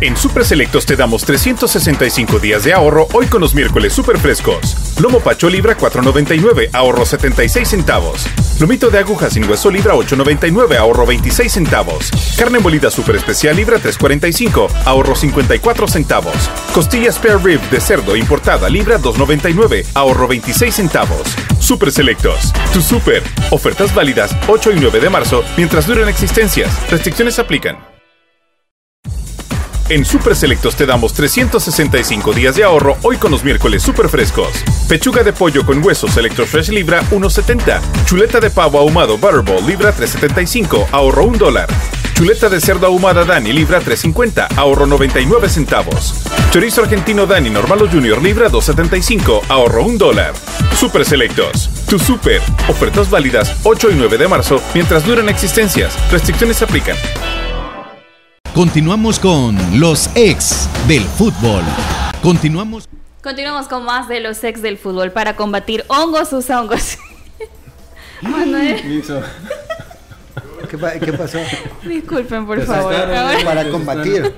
En Super Selectos te damos 365 días de ahorro hoy con los miércoles super frescos. Lomo Pacho Libra 4.99, ahorro 76 centavos. Lomito de aguja sin hueso Libra 8.99, ahorro 26 centavos. Carne molida super especial Libra 3.45, ahorro 54 centavos. Costilla spare rib de cerdo importada Libra 2.99, ahorro 26 centavos. Super Selectos, tu super. Ofertas válidas 8 y 9 de marzo mientras duren existencias. Restricciones aplican. En Super Selectos te damos 365 días de ahorro hoy con los miércoles super frescos. Pechuga de pollo con huesos Selectos Fresh Libra 1.70. Chuleta de pavo ahumado Butterball Libra 3.75, ahorro 1 dólar. Chuleta de cerdo ahumada Dani Libra 3.50, ahorro 99 centavos. Chorizo argentino Dani Normal o Junior Libra 2.75, ahorro 1 dólar. Super Selectos. Tu super. Ofertas válidas 8 y 9 de marzo mientras duran existencias. Restricciones aplican. Continuamos con los ex del fútbol. Continuamos. Continuamos con más de los ex del fútbol para combatir hongos usa hongos. Manuel. ¿Qué, pa- qué pasó? Disculpen, por favor. Para combatir.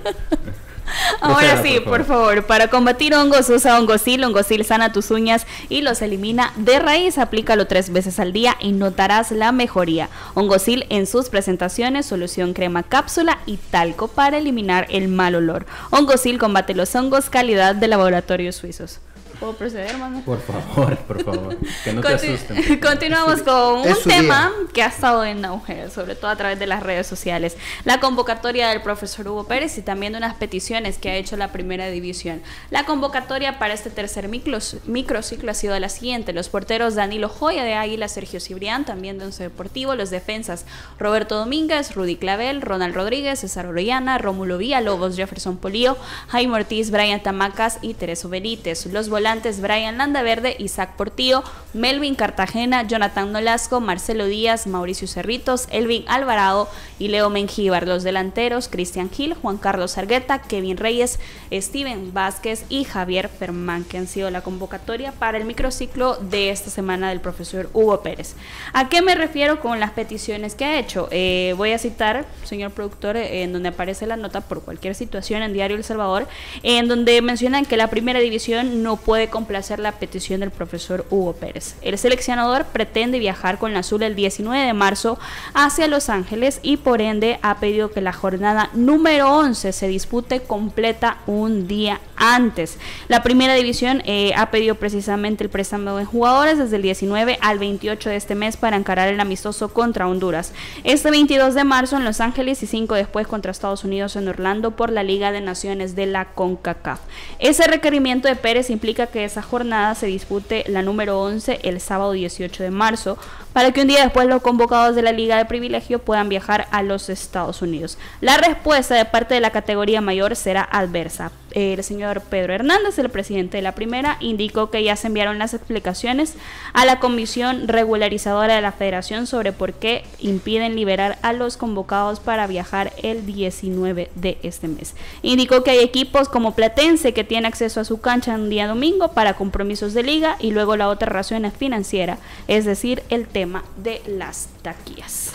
Ahora sí, por por favor. para combatir hongos usa hongosil, hongosil sana tus uñas y los elimina de raíz. Aplícalo tres veces al día y notarás la mejoría. Hongosil en sus presentaciones, solución crema cápsula y talco para eliminar el mal olor. Hongosil combate los hongos, calidad de laboratorios suizos. ¿Puedo proceder, mano? Por favor, por favor. Que no te asusten. Continuamos con un tema día. que ha estado en auge, sobre todo a través de las redes sociales. La convocatoria del profesor Hugo Pérez y también de unas peticiones que ha hecho la primera división. La convocatoria para este tercer micros- microciclo ha sido la siguiente. Los porteros Danilo Joya de Águila, Sergio Cibrián, también de Once Deportivo. Los defensas Roberto Domínguez, Rudy Clavel, Ronald Rodríguez, César Orellana, Rómulo Villalobos, Jefferson Polío, Jaime Ortiz, Brian Tamacas y Tereso Benítez. Los volantes Brian Landaverde, Isaac Portillo, Melvin Cartagena, Jonathan Nolasco, Marcelo Díaz, Mauricio Cerritos, Elvin Alvarado y Leo Mengíbar. Los delanteros Cristian Gil, Juan Carlos Argueta, Kevin Reyes, Steven Vázquez y Javier Fermán, que han sido la convocatoria para el microciclo de esta semana del profesor Hugo Pérez. ¿A qué me refiero con las peticiones que ha hecho? Eh, voy a citar, señor productor, en donde aparece la nota por cualquier situación en Diario El Salvador, en donde mencionan que la primera división no puede complacer la petición del profesor Hugo Pérez. El seleccionador pretende viajar con la azul el 19 de marzo hacia Los Ángeles y por ende ha pedido que la jornada número 11 se dispute completa un día antes. La primera división eh, ha pedido precisamente el préstamo de jugadores desde el 19 al 28 de este mes para encarar el amistoso contra Honduras. Este 22 de marzo en Los Ángeles y 5 después contra Estados Unidos en Orlando por la Liga de Naciones de la CONCACAF. Ese requerimiento de Pérez implica que esa jornada se dispute la número 11 el sábado 18 de marzo para que un día después los convocados de la Liga de Privilegio puedan viajar a los Estados Unidos. La respuesta de parte de la categoría mayor será adversa. El señor Pedro Hernández, el presidente de la primera, indicó que ya se enviaron las explicaciones a la comisión regularizadora de la federación sobre por qué impiden liberar a los convocados para viajar el 19 de este mes. Indicó que hay equipos como Platense que tiene acceso a su cancha un día domingo para compromisos de liga y luego la otra razón es financiera, es decir, el tema de las taquillas.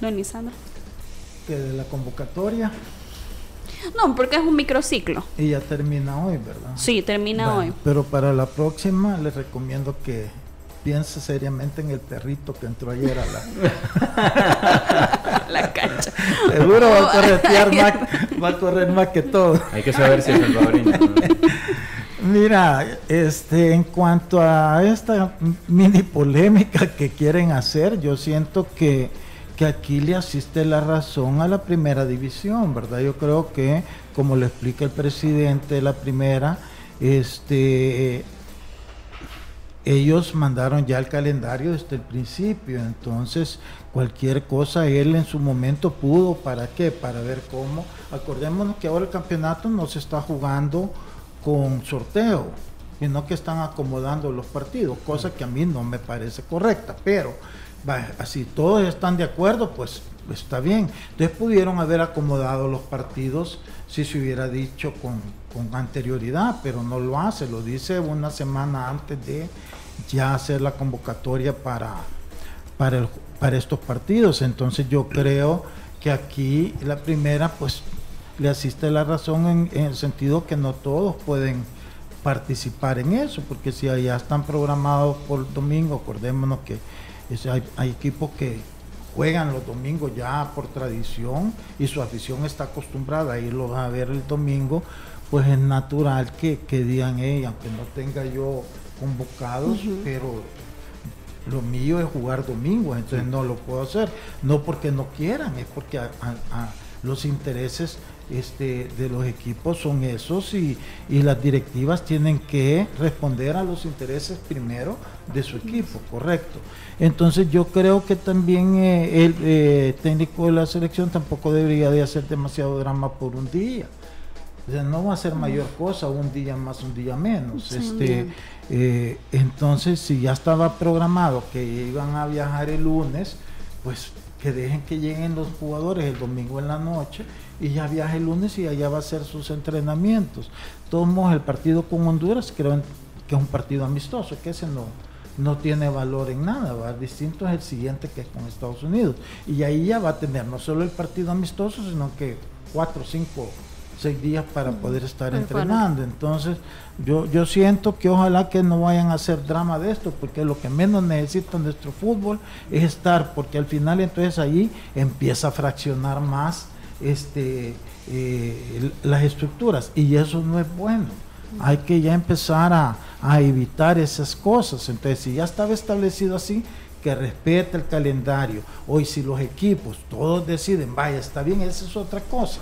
Don Lisandro. Que de la convocatoria No, porque es un microciclo. y ya termina hoy, ¿verdad? Sí, termina Bueno, hoy. Pero para la próxima les recomiendo que piense seriamente en el perrito que entró ayer a la, la cancha. Seguro va a corretear más, va a correr más que todo. Hay que saber si es salvadoreño. ¿no? Mira, este, en cuanto a esta mini polémica que quieren hacer, yo siento que, que aquí le asiste la razón a la primera división, ¿verdad? Yo creo que, como le explica el presidente de la primera, este, ellos mandaron ya el calendario desde el principio, entonces cualquier cosa él en su momento pudo, ¿para qué? Para ver cómo. Acordémonos que ahora el campeonato no se está jugando con sorteo, sino que están acomodando los partidos, cosa que a mí no me parece correcta, pero así todos están de acuerdo, pues está bien. Entonces pudieron haber acomodado los partidos si se hubiera dicho con, anterioridad, pero no lo hace, lo dice una semana antes de ya hacer la convocatoria para, para estos partidos. Entonces yo creo que aquí la primera pues le asiste la razón en, en el sentido que no todos pueden participar en eso, porque si ya están programados por domingo, acordémonos que es- hay, hay equipos que juegan los domingos ya por tradición y su afición está acostumbrada a irlos a ver el domingo, pues es natural que, que digan, "Ey, aunque no tenga yo convocados, pero lo mío es jugar domingo, entonces no lo puedo hacer. No porque no quieran, es porque a- a- a los intereses este, de los equipos son esos y, y, las directivas tienen que responder a los intereses primero de su equipo, correcto. Entonces yo creo que también eh, el eh, técnico de la selección tampoco debería de hacer demasiado drama por un día. O sea, no va a ser mayor cosa un día más, un día menos. este, eh, entonces, si ya estaba programado que iban a viajar el lunes, pues que dejen que lleguen los jugadores el domingo en la noche y ya viaje el lunes y allá va a hacer sus entrenamientos. Todos modos, el partido con Honduras creo que es un partido amistoso, que ese no, no tiene valor en nada, ¿va? distinto es el siguiente que es con Estados Unidos. Y ahí ya va a tener no solo el partido amistoso, sino que cuatro, cinco, seis días para poder estar entrenando. Entonces, yo, yo siento que ojalá que no vayan a hacer drama de esto, porque lo que menos necesita nuestro fútbol es estar, porque al final entonces ahí empieza a fraccionar más este, eh, las estructuras y eso no es bueno. Hay que ya empezar a, a evitar esas cosas. Entonces, si ya estaba establecido así, que respete el calendario. Hoy si los equipos todos deciden, vaya, está bien, esa es otra cosa.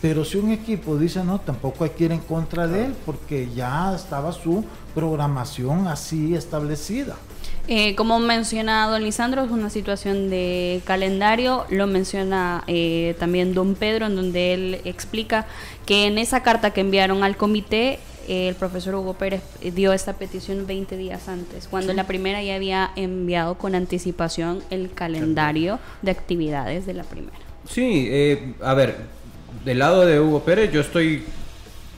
Pero si un equipo dice no, tampoco hay que ir en contra de él porque ya estaba su programación así establecida. Eh, como menciona don Lisandro, es una situación de calendario, lo menciona eh, también don Pedro, en donde él explica que en esa carta que enviaron al comité, eh, el profesor Hugo Pérez dio esta petición 20 días antes, cuando la primera ya había enviado con anticipación el calendario de actividades de la primera. Sí, a ver, del lado de Hugo Pérez, yo estoy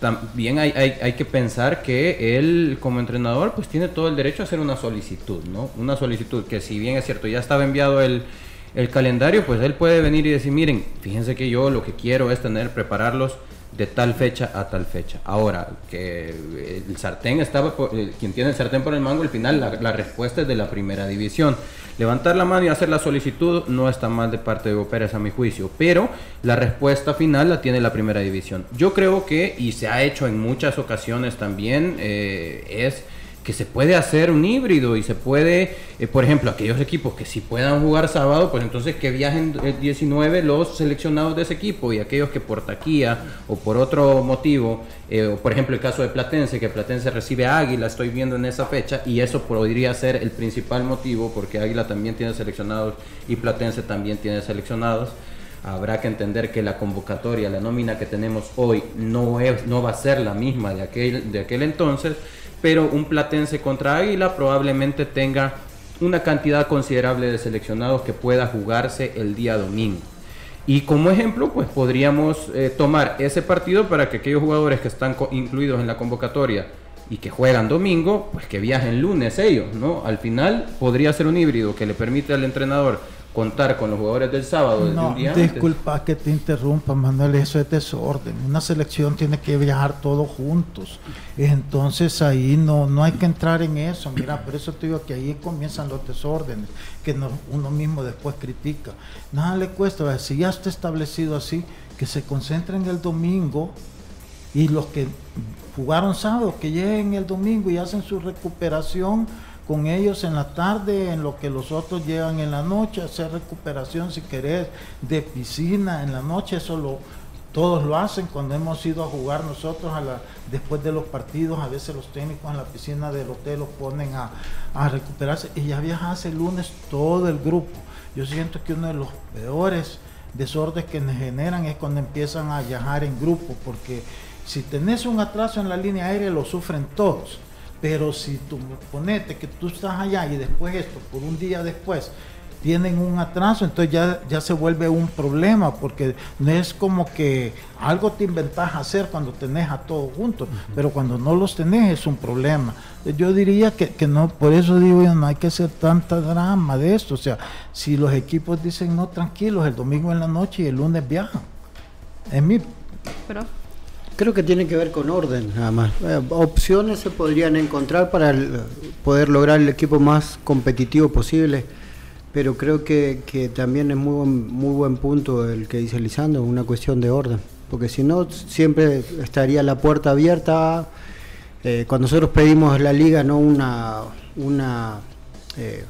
también hay, hay, que pensar que él como entrenador pues tiene todo el derecho a hacer una solicitud, ¿no? Una solicitud que si bien es cierto ya estaba enviado el, el calendario, pues él puede venir y decir, miren, fíjense que yo lo que quiero es tener, prepararlos de tal fecha a tal fecha. Ahora, que el sartén estaba, quien tiene el sartén por el mango, al final la, respuesta es de la primera división. Levantar la mano y hacer la solicitud no está mal de parte de Hugo Pérez a mi juicio, pero la respuesta final la tiene la primera división. Yo creo que, y se ha hecho en muchas ocasiones también, eh, es que se puede hacer un híbrido y se puede, eh, por ejemplo, aquellos equipos que sí puedan jugar sábado, pues entonces que viajen el 19 los seleccionados de ese equipo y aquellos que por taquía o por otro motivo, eh, o por ejemplo el caso de Platense, que Platense recibe a Águila, estoy viendo en esa fecha y eso podría ser el principal motivo porque Águila también tiene seleccionados y Platense también tiene seleccionados. Habrá que entender que la convocatoria, la nómina que tenemos hoy no, es, no va a ser la misma de aquel, de aquel entonces pero un Platense contra Águila probablemente tenga una cantidad considerable de seleccionados que pueda jugarse el día domingo. Y como ejemplo, pues podríamos eh, tomar ese partido para que aquellos jugadores que están incluidos en la convocatoria y que juegan domingo, pues que viajen lunes ellos, ¿no? Al final podría ser un híbrido que le permite al entrenador contar con los jugadores del sábado no, un día disculpa que te interrumpa Manuel eso es desorden. Una selección tiene que viajar todos juntos. Entonces ahí no no hay que entrar en eso. Mira por eso te digo que ahí comienzan los desórdenes que uno mismo después critica. Nada le cuesta si ya está establecido así que se concentren el domingo y los que jugaron sábado que lleguen el domingo y hacen su recuperación con ellos en la tarde, en lo que los otros llegan en la noche, hacer recuperación si querés de piscina en la noche, eso lo, todos lo hacen cuando hemos ido a jugar nosotros a la, después de los partidos, a veces los técnicos en la piscina del hotel los ponen a, recuperarse y ya viajas el lunes todo el grupo. Yo siento que uno de los peores desórdenes que nos generan es cuando empiezan a viajar en grupo, porque si tenés un atraso en la línea aérea lo sufren todos. Pero si tú ponete que tú estás allá y después esto, por un día después, tienen un atraso, entonces ya, ya se vuelve un problema, porque no es como que algo te inventas hacer cuando tenés a todos juntos, pero cuando no los tenés es un problema. Yo diría que, que no, por eso digo yo, no hay que hacer tanta drama de esto. O sea, si los equipos dicen no, tranquilos, el domingo en la noche y el lunes viajan. Es mi. Pero Creo que tiene que ver con orden, nada más. Eh, opciones se podrían encontrar para poder lograr el equipo más competitivo posible, pero creo que, también es muy, muy buen punto el que dice Lisandro, una cuestión de orden, porque si no, siempre estaría la puerta abierta. Eh, cuando nosotros pedimos la liga, no una, una, eh,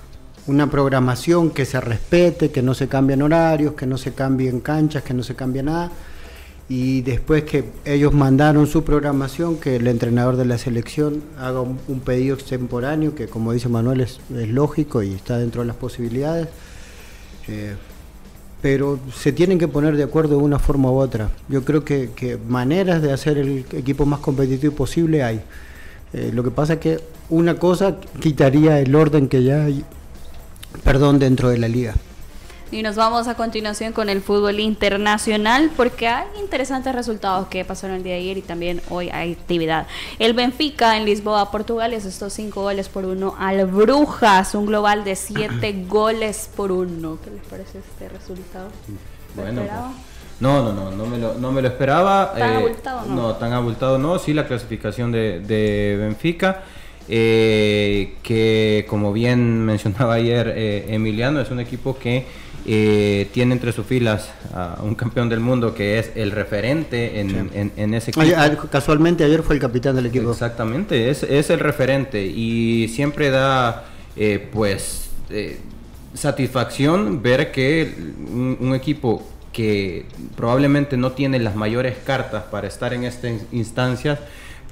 una programación que se respete, que no se cambien horarios, que no se cambien canchas, que no se cambie nada y después que ellos mandaron su programación, que el entrenador de la selección haga un, pedido extemporáneo, que como dice Manuel es, lógico y está dentro de las posibilidades. Eh, pero se tienen que poner de acuerdo de una forma u otra. Yo creo que, que maneras de hacer el equipo más competitivo posible hay. Eh, lo que pasa es que una cosa quitaría el orden que ya hay, perdón, dentro de la liga. Y nos vamos a continuación con el fútbol internacional porque hay interesantes resultados que pasaron el día de ayer y también hoy hay actividad. El Benfica en Lisboa, Portugal, estos cinco goles por uno al Brujas, un global de siete goles por uno. ¿Qué les parece este resultado? Bueno, pues, no, no, no, no me lo, no me lo esperaba. ¿Tan abultado no? No, tan abultado no. Sí, la clasificación de, de Benfica. eh, que como bien mencionaba ayer eh, Emiliano, es un equipo que eh, tiene entre sus filas a un campeón del mundo que es el referente en, en- en ese equipo. Casualmente ayer fue el capitán del equipo. Exactamente, es, es el referente y siempre da eh, pues eh, satisfacción ver que un, un equipo que probablemente no tiene las mayores cartas para estar en estas instancias,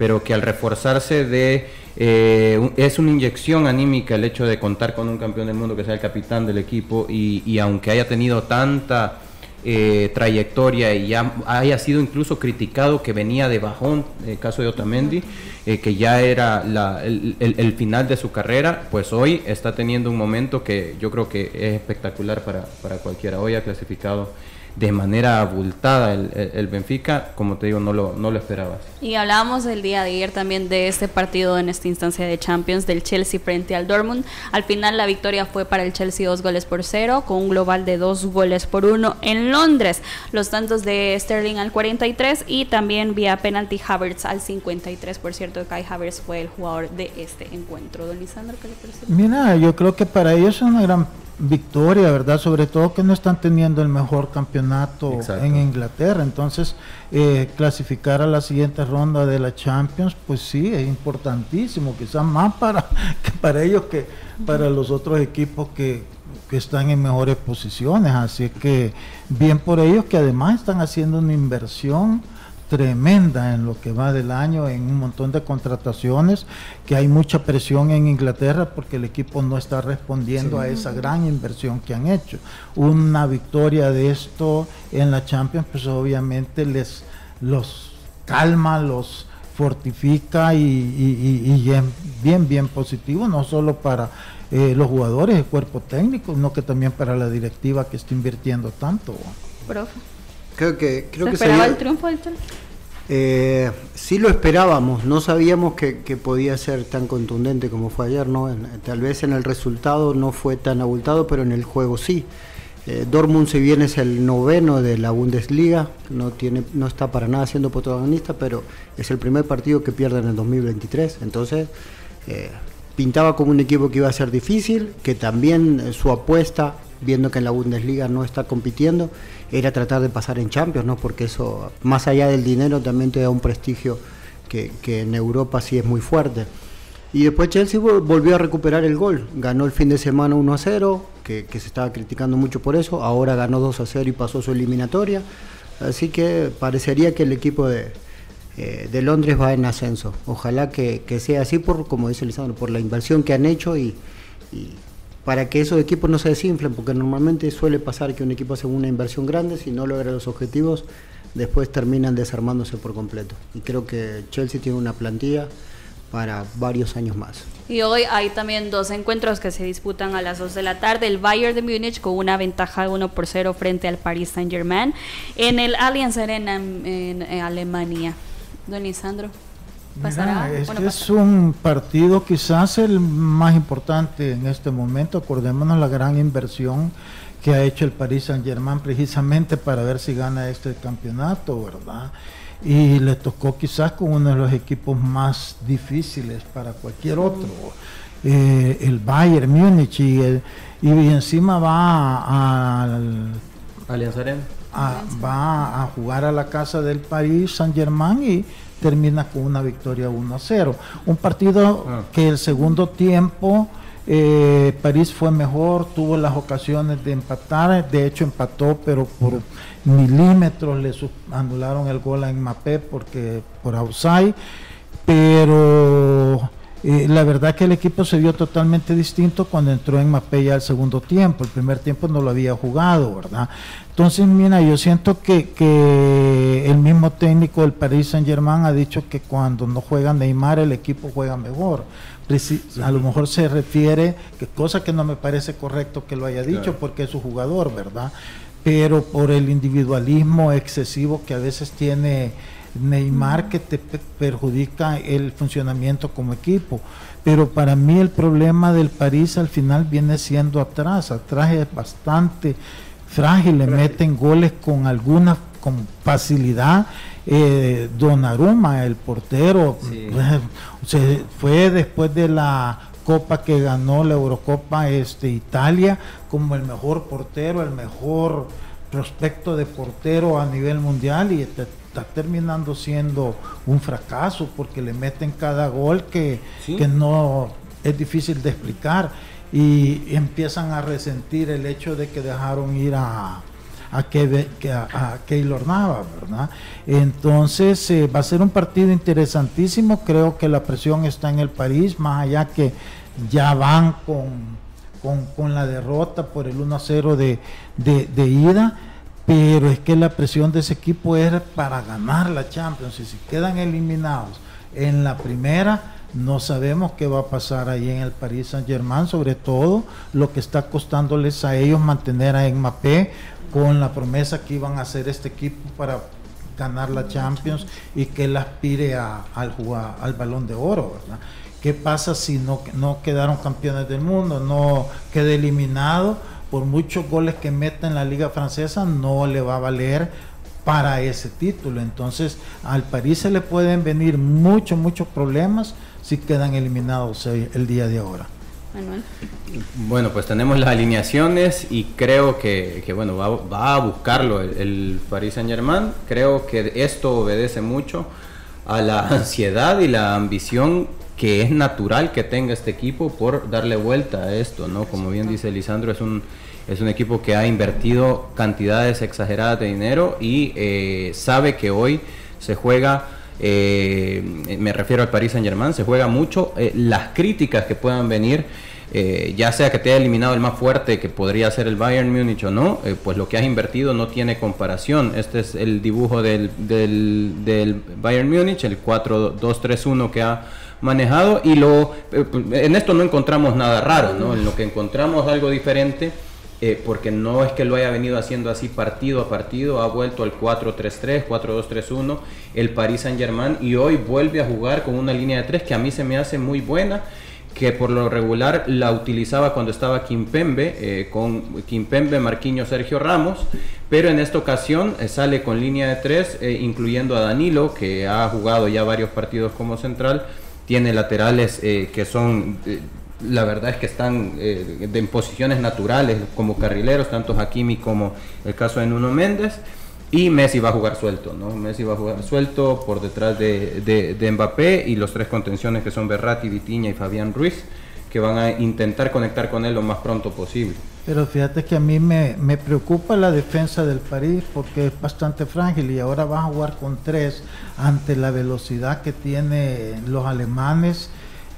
pero que al reforzarse de eh, es una inyección anímica el hecho de contar con un campeón del mundo que sea el capitán del equipo y, y aunque haya tenido tanta eh, trayectoria y ya haya sido incluso criticado que venía de bajón, el caso de Otamendi, eh, que ya era la- el, el- el final de su carrera, pues hoy está teniendo un momento que yo creo que es espectacular para, para cualquiera. Hoy ha clasificado de manera abultada el, el- el Benfica, como te digo, no lo, no lo esperabas. Y hablábamos el día de ayer también de este partido en esta instancia de Champions del Chelsea frente al Dortmund. Al final la victoria fue para el Chelsea dos goles por cero con un global de dos goles por uno en Londres. Los tantos de Sterling al 43 y también vía penalty Havertz al 53. Por cierto, Kai Havertz fue el jugador de este encuentro. Don Lisandro, ¿qué le parece? Mira, yo creo que para ellos es una gran victoria, ¿verdad? Sobre todo que no están teniendo el mejor campeonato Exacto. en Inglaterra. Entonces, eh, clasificar a la siguiente ronda de la Champions, pues sí, es importantísimo, quizás más para, que para ellos que para los otros equipos que, que están en mejores posiciones. Así que bien por ellos que además están haciendo una inversión tremenda en lo que va del año, en un montón de contrataciones, que hay mucha presión en Inglaterra porque el equipo no está respondiendo a esa gran inversión que han hecho. Una victoria de esto en la Champions, pues obviamente les los calma, los fortifica y, y- y- y es bien, bien positivo, no solo para eh, los jugadores, el cuerpo técnico, sino que también para la directiva que está invirtiendo tanto. Profe. Creo que, creo ¿Se que esperaba el triunfo del Chelsea? Eh, sí lo esperábamos, no sabíamos que, que podía ser tan contundente como fue ayer, ¿no? En- tal vez en el resultado no fue tan abultado, pero en el juego sí. Eh, Dortmund si bien es el noveno de la Bundesliga, no, tiene, no está para nada siendo protagonista, pero es el primer partido que pierde en el 2023, entonces eh, pintaba como un equipo que iba a ser difícil, que también eh, su apuesta, viendo que en la Bundesliga no está compitiendo, era tratar de pasar en Champions, ¿no? Porque eso, más allá del dinero, también te da un prestigio que, en Europa sí es muy fuerte. Y después Chelsea vol- volvió a recuperar el gol. Ganó el fin de semana 1 a 0, que, se estaba criticando mucho por eso. Ahora ganó 2 a 0 y pasó su eliminatoria. Así que parecería que el equipo de, eh, de Londres va en ascenso. Ojalá que, sea así, por como dice Lisandro, por la inversión que han hecho y para que esos equipos no se desinflen, porque normalmente suele pasar que un equipo hace una inversión grande, si no logra los objetivos, después terminan desarmándose por completo. Y creo que Chelsea tiene una plantilla para varios años más. Y hoy hay también dos encuentros que se disputan a las 2 de la tarde. El Bayern de Múnich con una ventaja de 1 por 0 frente al Paris Saint Germain en el Allianz Arena en, Alemania. Don Lisandro, ¿pasará? Mira, este Bueno, es un partido quizás el más importante en este momento. Acordémonos la gran inversión que ha hecho el Paris Saint Germain precisamente para ver si gana este campeonato, ¿verdad? Y le tocó quizás con uno de los equipos más difíciles para cualquier otro, eh, el Bayern Múnich, y, el- y encima va al Alianza Arena. a- va a jugar a la casa del Paris Saint Germain y termina con una victoria 1 a 0. Un partido Ah. que el segundo tiempo eh, París fue mejor, tuvo las ocasiones de empatar, de hecho empató, pero por milímetros le anularon el gol a Mbappé porque por outside, pero eh, la verdad que el equipo se vio totalmente distinto cuando entró en Mbappé ya el segundo tiempo, el primer tiempo no lo había jugado, ¿verdad? Entonces, mira, yo siento que, que el mismo técnico del Paris Saint Germain ha dicho que cuando no juega Neymar el equipo juega mejor a lo mejor se refiere, que cosa que no me parece correcto que lo haya dicho porque es su jugador, ¿verdad? Pero por el individualismo excesivo que a veces tiene Neymar que te perjudica el funcionamiento como equipo. Pero para mí el problema del París al final viene siendo atrás, atrás es bastante frágil, le meten goles con alguna con facilidad eh, Donnarumma, el portero, se fue después de la Copa que ganó la Eurocopa este, Italia como el mejor portero, el mejor prospecto de portero a nivel mundial y está, terminando siendo un fracaso porque le meten cada gol que, que no es difícil de explicar. Y empiezan a resentir el hecho de que dejaron ir a, a, a, Keylor Nava, ¿verdad? Entonces eh, va a ser un partido interesantísimo, creo que la presión está en el París, más allá que ya van con, con, la derrota por el 1-0 de, de, ida, pero es que la presión de ese equipo es para ganar la Champions y si quedan eliminados en la primera, no sabemos qué va a pasar ahí en el París Saint Germain, sobre todo lo que está costándoles a ellos mantener a Mbappé con la promesa que iban a hacer este equipo para ganar la Champions y que él aspire a, al, jugar, al balón de oro, ¿verdad? ¿Qué pasa si no, no quedaron campeones del mundo, no queda eliminado? Por muchos goles que meta en la liga francesa no le va a valer para ese título. Entonces al París se le pueden venir muchos, muchos problemas si quedan eliminados el día de ahora. Bueno, pues tenemos las alineaciones y creo que, bueno, va, a buscarlo el, Paris Saint Germain. Creo que esto obedece mucho a la ansiedad y la ambición que es natural que tenga este equipo por darle vuelta a esto, ¿no? Como bien dice Lisandro, es un, es un equipo que ha invertido cantidades exageradas de dinero y eh, sabe que hoy se juega eh, me refiero al Paris Saint Germain, se juega mucho. Eh, las críticas que puedan venir, eh, ya sea que te haya eliminado el más fuerte, que podría ser el Bayern Múnich o no, pues lo que has invertido no tiene comparación. Este es el dibujo del, del, del Bayern Múnich, el 4-2-3-1 que ha manejado y lo en esto no encontramos nada raro, ¿no? En lo que encontramos algo diferente eh, porque no es que lo haya venido haciendo así partido a partido, ha vuelto al 4-3-3, 4-2-3-1, el Paris Saint Germain, y hoy vuelve a jugar con una línea de tres que a mí se me hace muy buena, que por lo regular la utilizaba cuando estaba Kimpembe, eh, con Kimpembe, Marquinhos, Sergio Ramos, pero en esta ocasión eh, sale con línea de tres, incluyendo a Danilo, que ha jugado ya varios partidos como central, tiene laterales que son la verdad es que están eh, en posiciones naturales como carrileros, tanto Hakimi como el caso de Nuno Méndez. Y Messi va a jugar suelto, ¿no? Messi va a jugar suelto por detrás de, de, Mbappé y los tres contenciones que son Berratti, Vitiña y Fabián Ruiz, que van a intentar conectar con él lo más pronto posible. Pero fíjate que a mí me, me preocupa la defensa del París porque es bastante frágil y ahora va a jugar con tres ante la velocidad que tienen los alemanes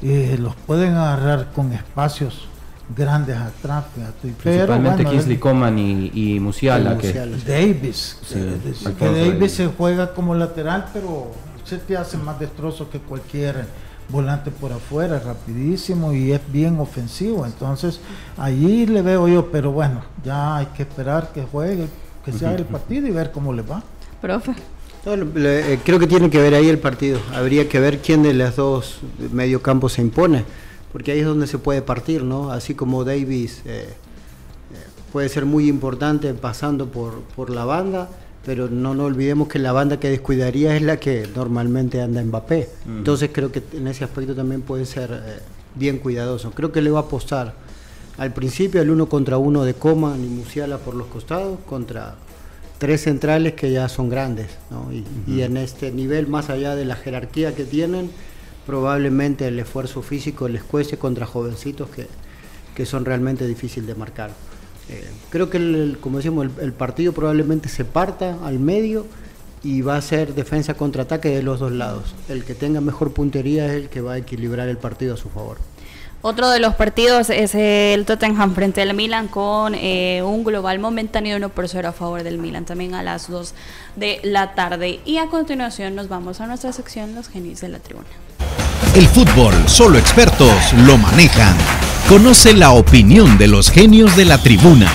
eh, los pueden agarrar con espacios grandes atrás. Principalmente Kingsley Coman y, Musiala. Que... Davis. Eh, que Davis se juega como lateral, pero se te hace más destrozo que cualquier volante por afuera, rapidísimo y es bien ofensivo. Entonces, ahí le veo yo, pero bueno, ya hay que esperar que juegue, que se haga el partido y ver cómo le va. Profe. Eh, creo que tiene que ver ahí el partido. Habría que ver quién de los dos mediocampos se impone, porque ahí es donde se puede partir, ¿no? Así como Davis eh, eh, puede ser muy importante pasando por, por la banda, pero no nos olvidemos que la banda que descuidaría es la que normalmente anda en Mbappé. Entonces creo que en ese aspecto también puede ser bien cuidadoso. Creo que le va a apostar al principio al uno contra uno de Coma y Musiala por los costados contra tres centrales que ya son grandes, ¿no? y, en este nivel, más allá de la jerarquía que tienen, probablemente el esfuerzo físico les cueste contra jovencitos que, que son realmente difíciles de marcar. Eh, creo que, el, como decimos, el, el, partido probablemente se parta al medio y va a ser defensa contra ataque de los dos lados. El que tenga mejor puntería es el que va a equilibrar el partido a su favor. Otro de los partidos es el Tottenham frente al Milan con eh, un global momentáneo 1 por 0 a favor del Milan, también a las 2 de la tarde. Y a continuación nos vamos a nuestra sección Los Genios de la Tribuna. El fútbol, solo expertos lo manejan. Conoce la opinión de los genios de la tribuna.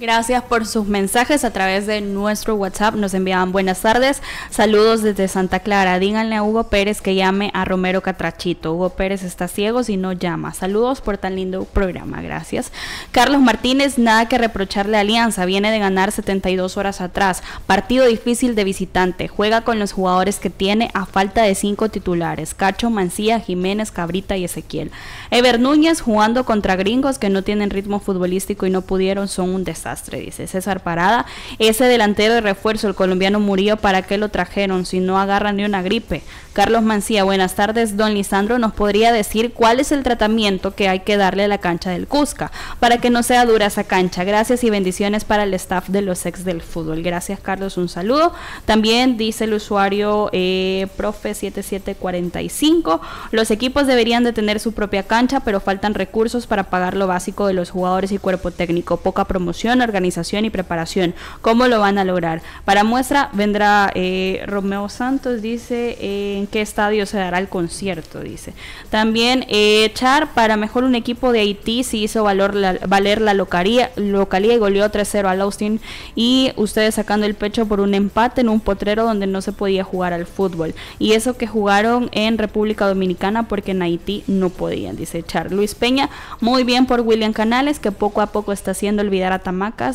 Gracias por sus mensajes a través de nuestro WhatsApp. Nos enviaban buenas tardes. Saludos desde Santa Clara. Díganle a Hugo Pérez que llame a Romero Catrachito. Hugo Pérez está ciego si no llama. Saludos por tan lindo programa. Gracias. Carlos Martínez, nada que reprocharle a Alianza. Viene de ganar 72 horas atrás. Partido difícil de visitante. Juega con los jugadores que tiene a falta de cinco titulares. Cacho, Mancía, Jiménez, Cabrita y Ezequiel. Ever Núñez jugando contra gringos que no tienen ritmo futbolístico y no pudieron son un desastre dice César Parada. Ese delantero de refuerzo, el colombiano murió, ¿para qué lo trajeron si no agarran ni una gripe? Carlos Mancía, buenas tardes. Don Lisandro, ¿nos podría decir cuál es el tratamiento que hay que darle a la cancha del Cusca para que no sea dura esa cancha? Gracias y bendiciones para el staff de los ex del fútbol. Gracias, Carlos. Un saludo. También dice el usuario eh, Profe7745, los equipos deberían de tener su propia cancha, pero faltan recursos para pagar lo básico de los jugadores y cuerpo técnico. Poca promoción, organización y preparación. ¿Cómo lo van a lograr? Para muestra vendrá eh, Romeo Santos, dice... en qué estadio se dará el concierto, dice. También eh, Char, para mejor un equipo de Haití, se hizo valor valer la localía, localía y goleó 3-0 al Austin. Y ustedes sacando el pecho por un empate en un potrero donde no se podía jugar al fútbol. Y eso que jugaron en República Dominicana porque en Haití no podían, dice Char. Luis Peña, muy bien por William Canales, que poco a poco está haciendo olvidar a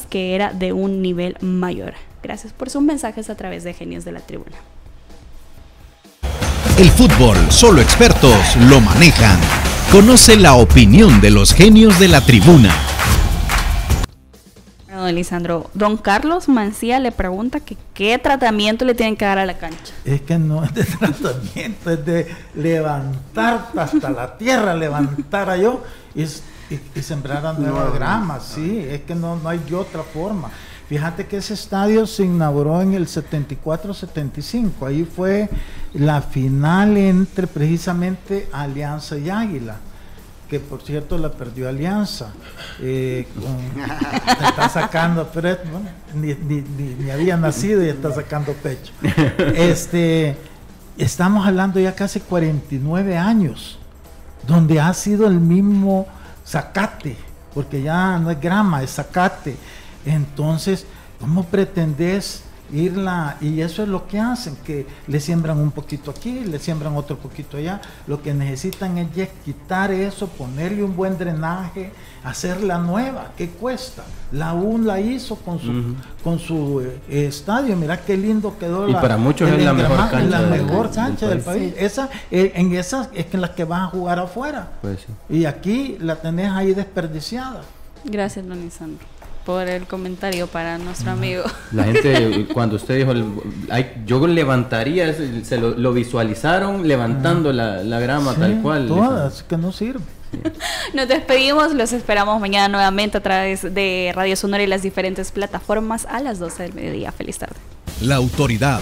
Que era de un nivel mayor. Gracias por sus mensajes a través de Genios de la Tribuna. El fútbol, solo expertos lo manejan. Conoce la opinión de los genios de la tribuna. Don Lisandro, don Carlos Mancía le pregunta que qué tratamiento le tienen que dar a la cancha. Es que no es de tratamiento, es de levantar hasta la tierra, levantar a yo y, sembrar a nueva grama, sí, es que no, no hay otra forma. Fíjate que ese estadio se inauguró en el 74-75. Ahí fue la final entre precisamente Alianza y Águila que por cierto la perdió Alianza. Eh, está sacando, pero ni, había nacido y está sacando pecho. Este, estamos hablando ya casi 49 años, donde ha sido el mismo zacate, porque ya no es grama, es zacate entonces, ¿cómo pretendes irla? Y eso es lo que hacen, que le siembran un poquito aquí, le siembran otro poquito allá. Lo que necesitan es quitar eso, ponerle un buen drenaje, hacerla nueva. ¿Qué cuesta? La UN la hizo con su, con su eh, estadio. Mira qué lindo quedó. Y para muchos es la mejor cancha, la mejor cancha del país. Esa, eh, en esas es que en las que vas a jugar afuera. Pues y aquí la tenés ahí desperdiciada. Gracias, don Lisandro por el comentario para nuestro amigo. La gente, cuando usted dijo, yo levantaría, se lo, visualizaron levantando la, grama tal cual. Todas, que no sirve. Nos despedimos, los esperamos mañana nuevamente a través de Radio Sonora y las diferentes plataformas a las 12 del mediodía. Feliz tarde. La autoridad.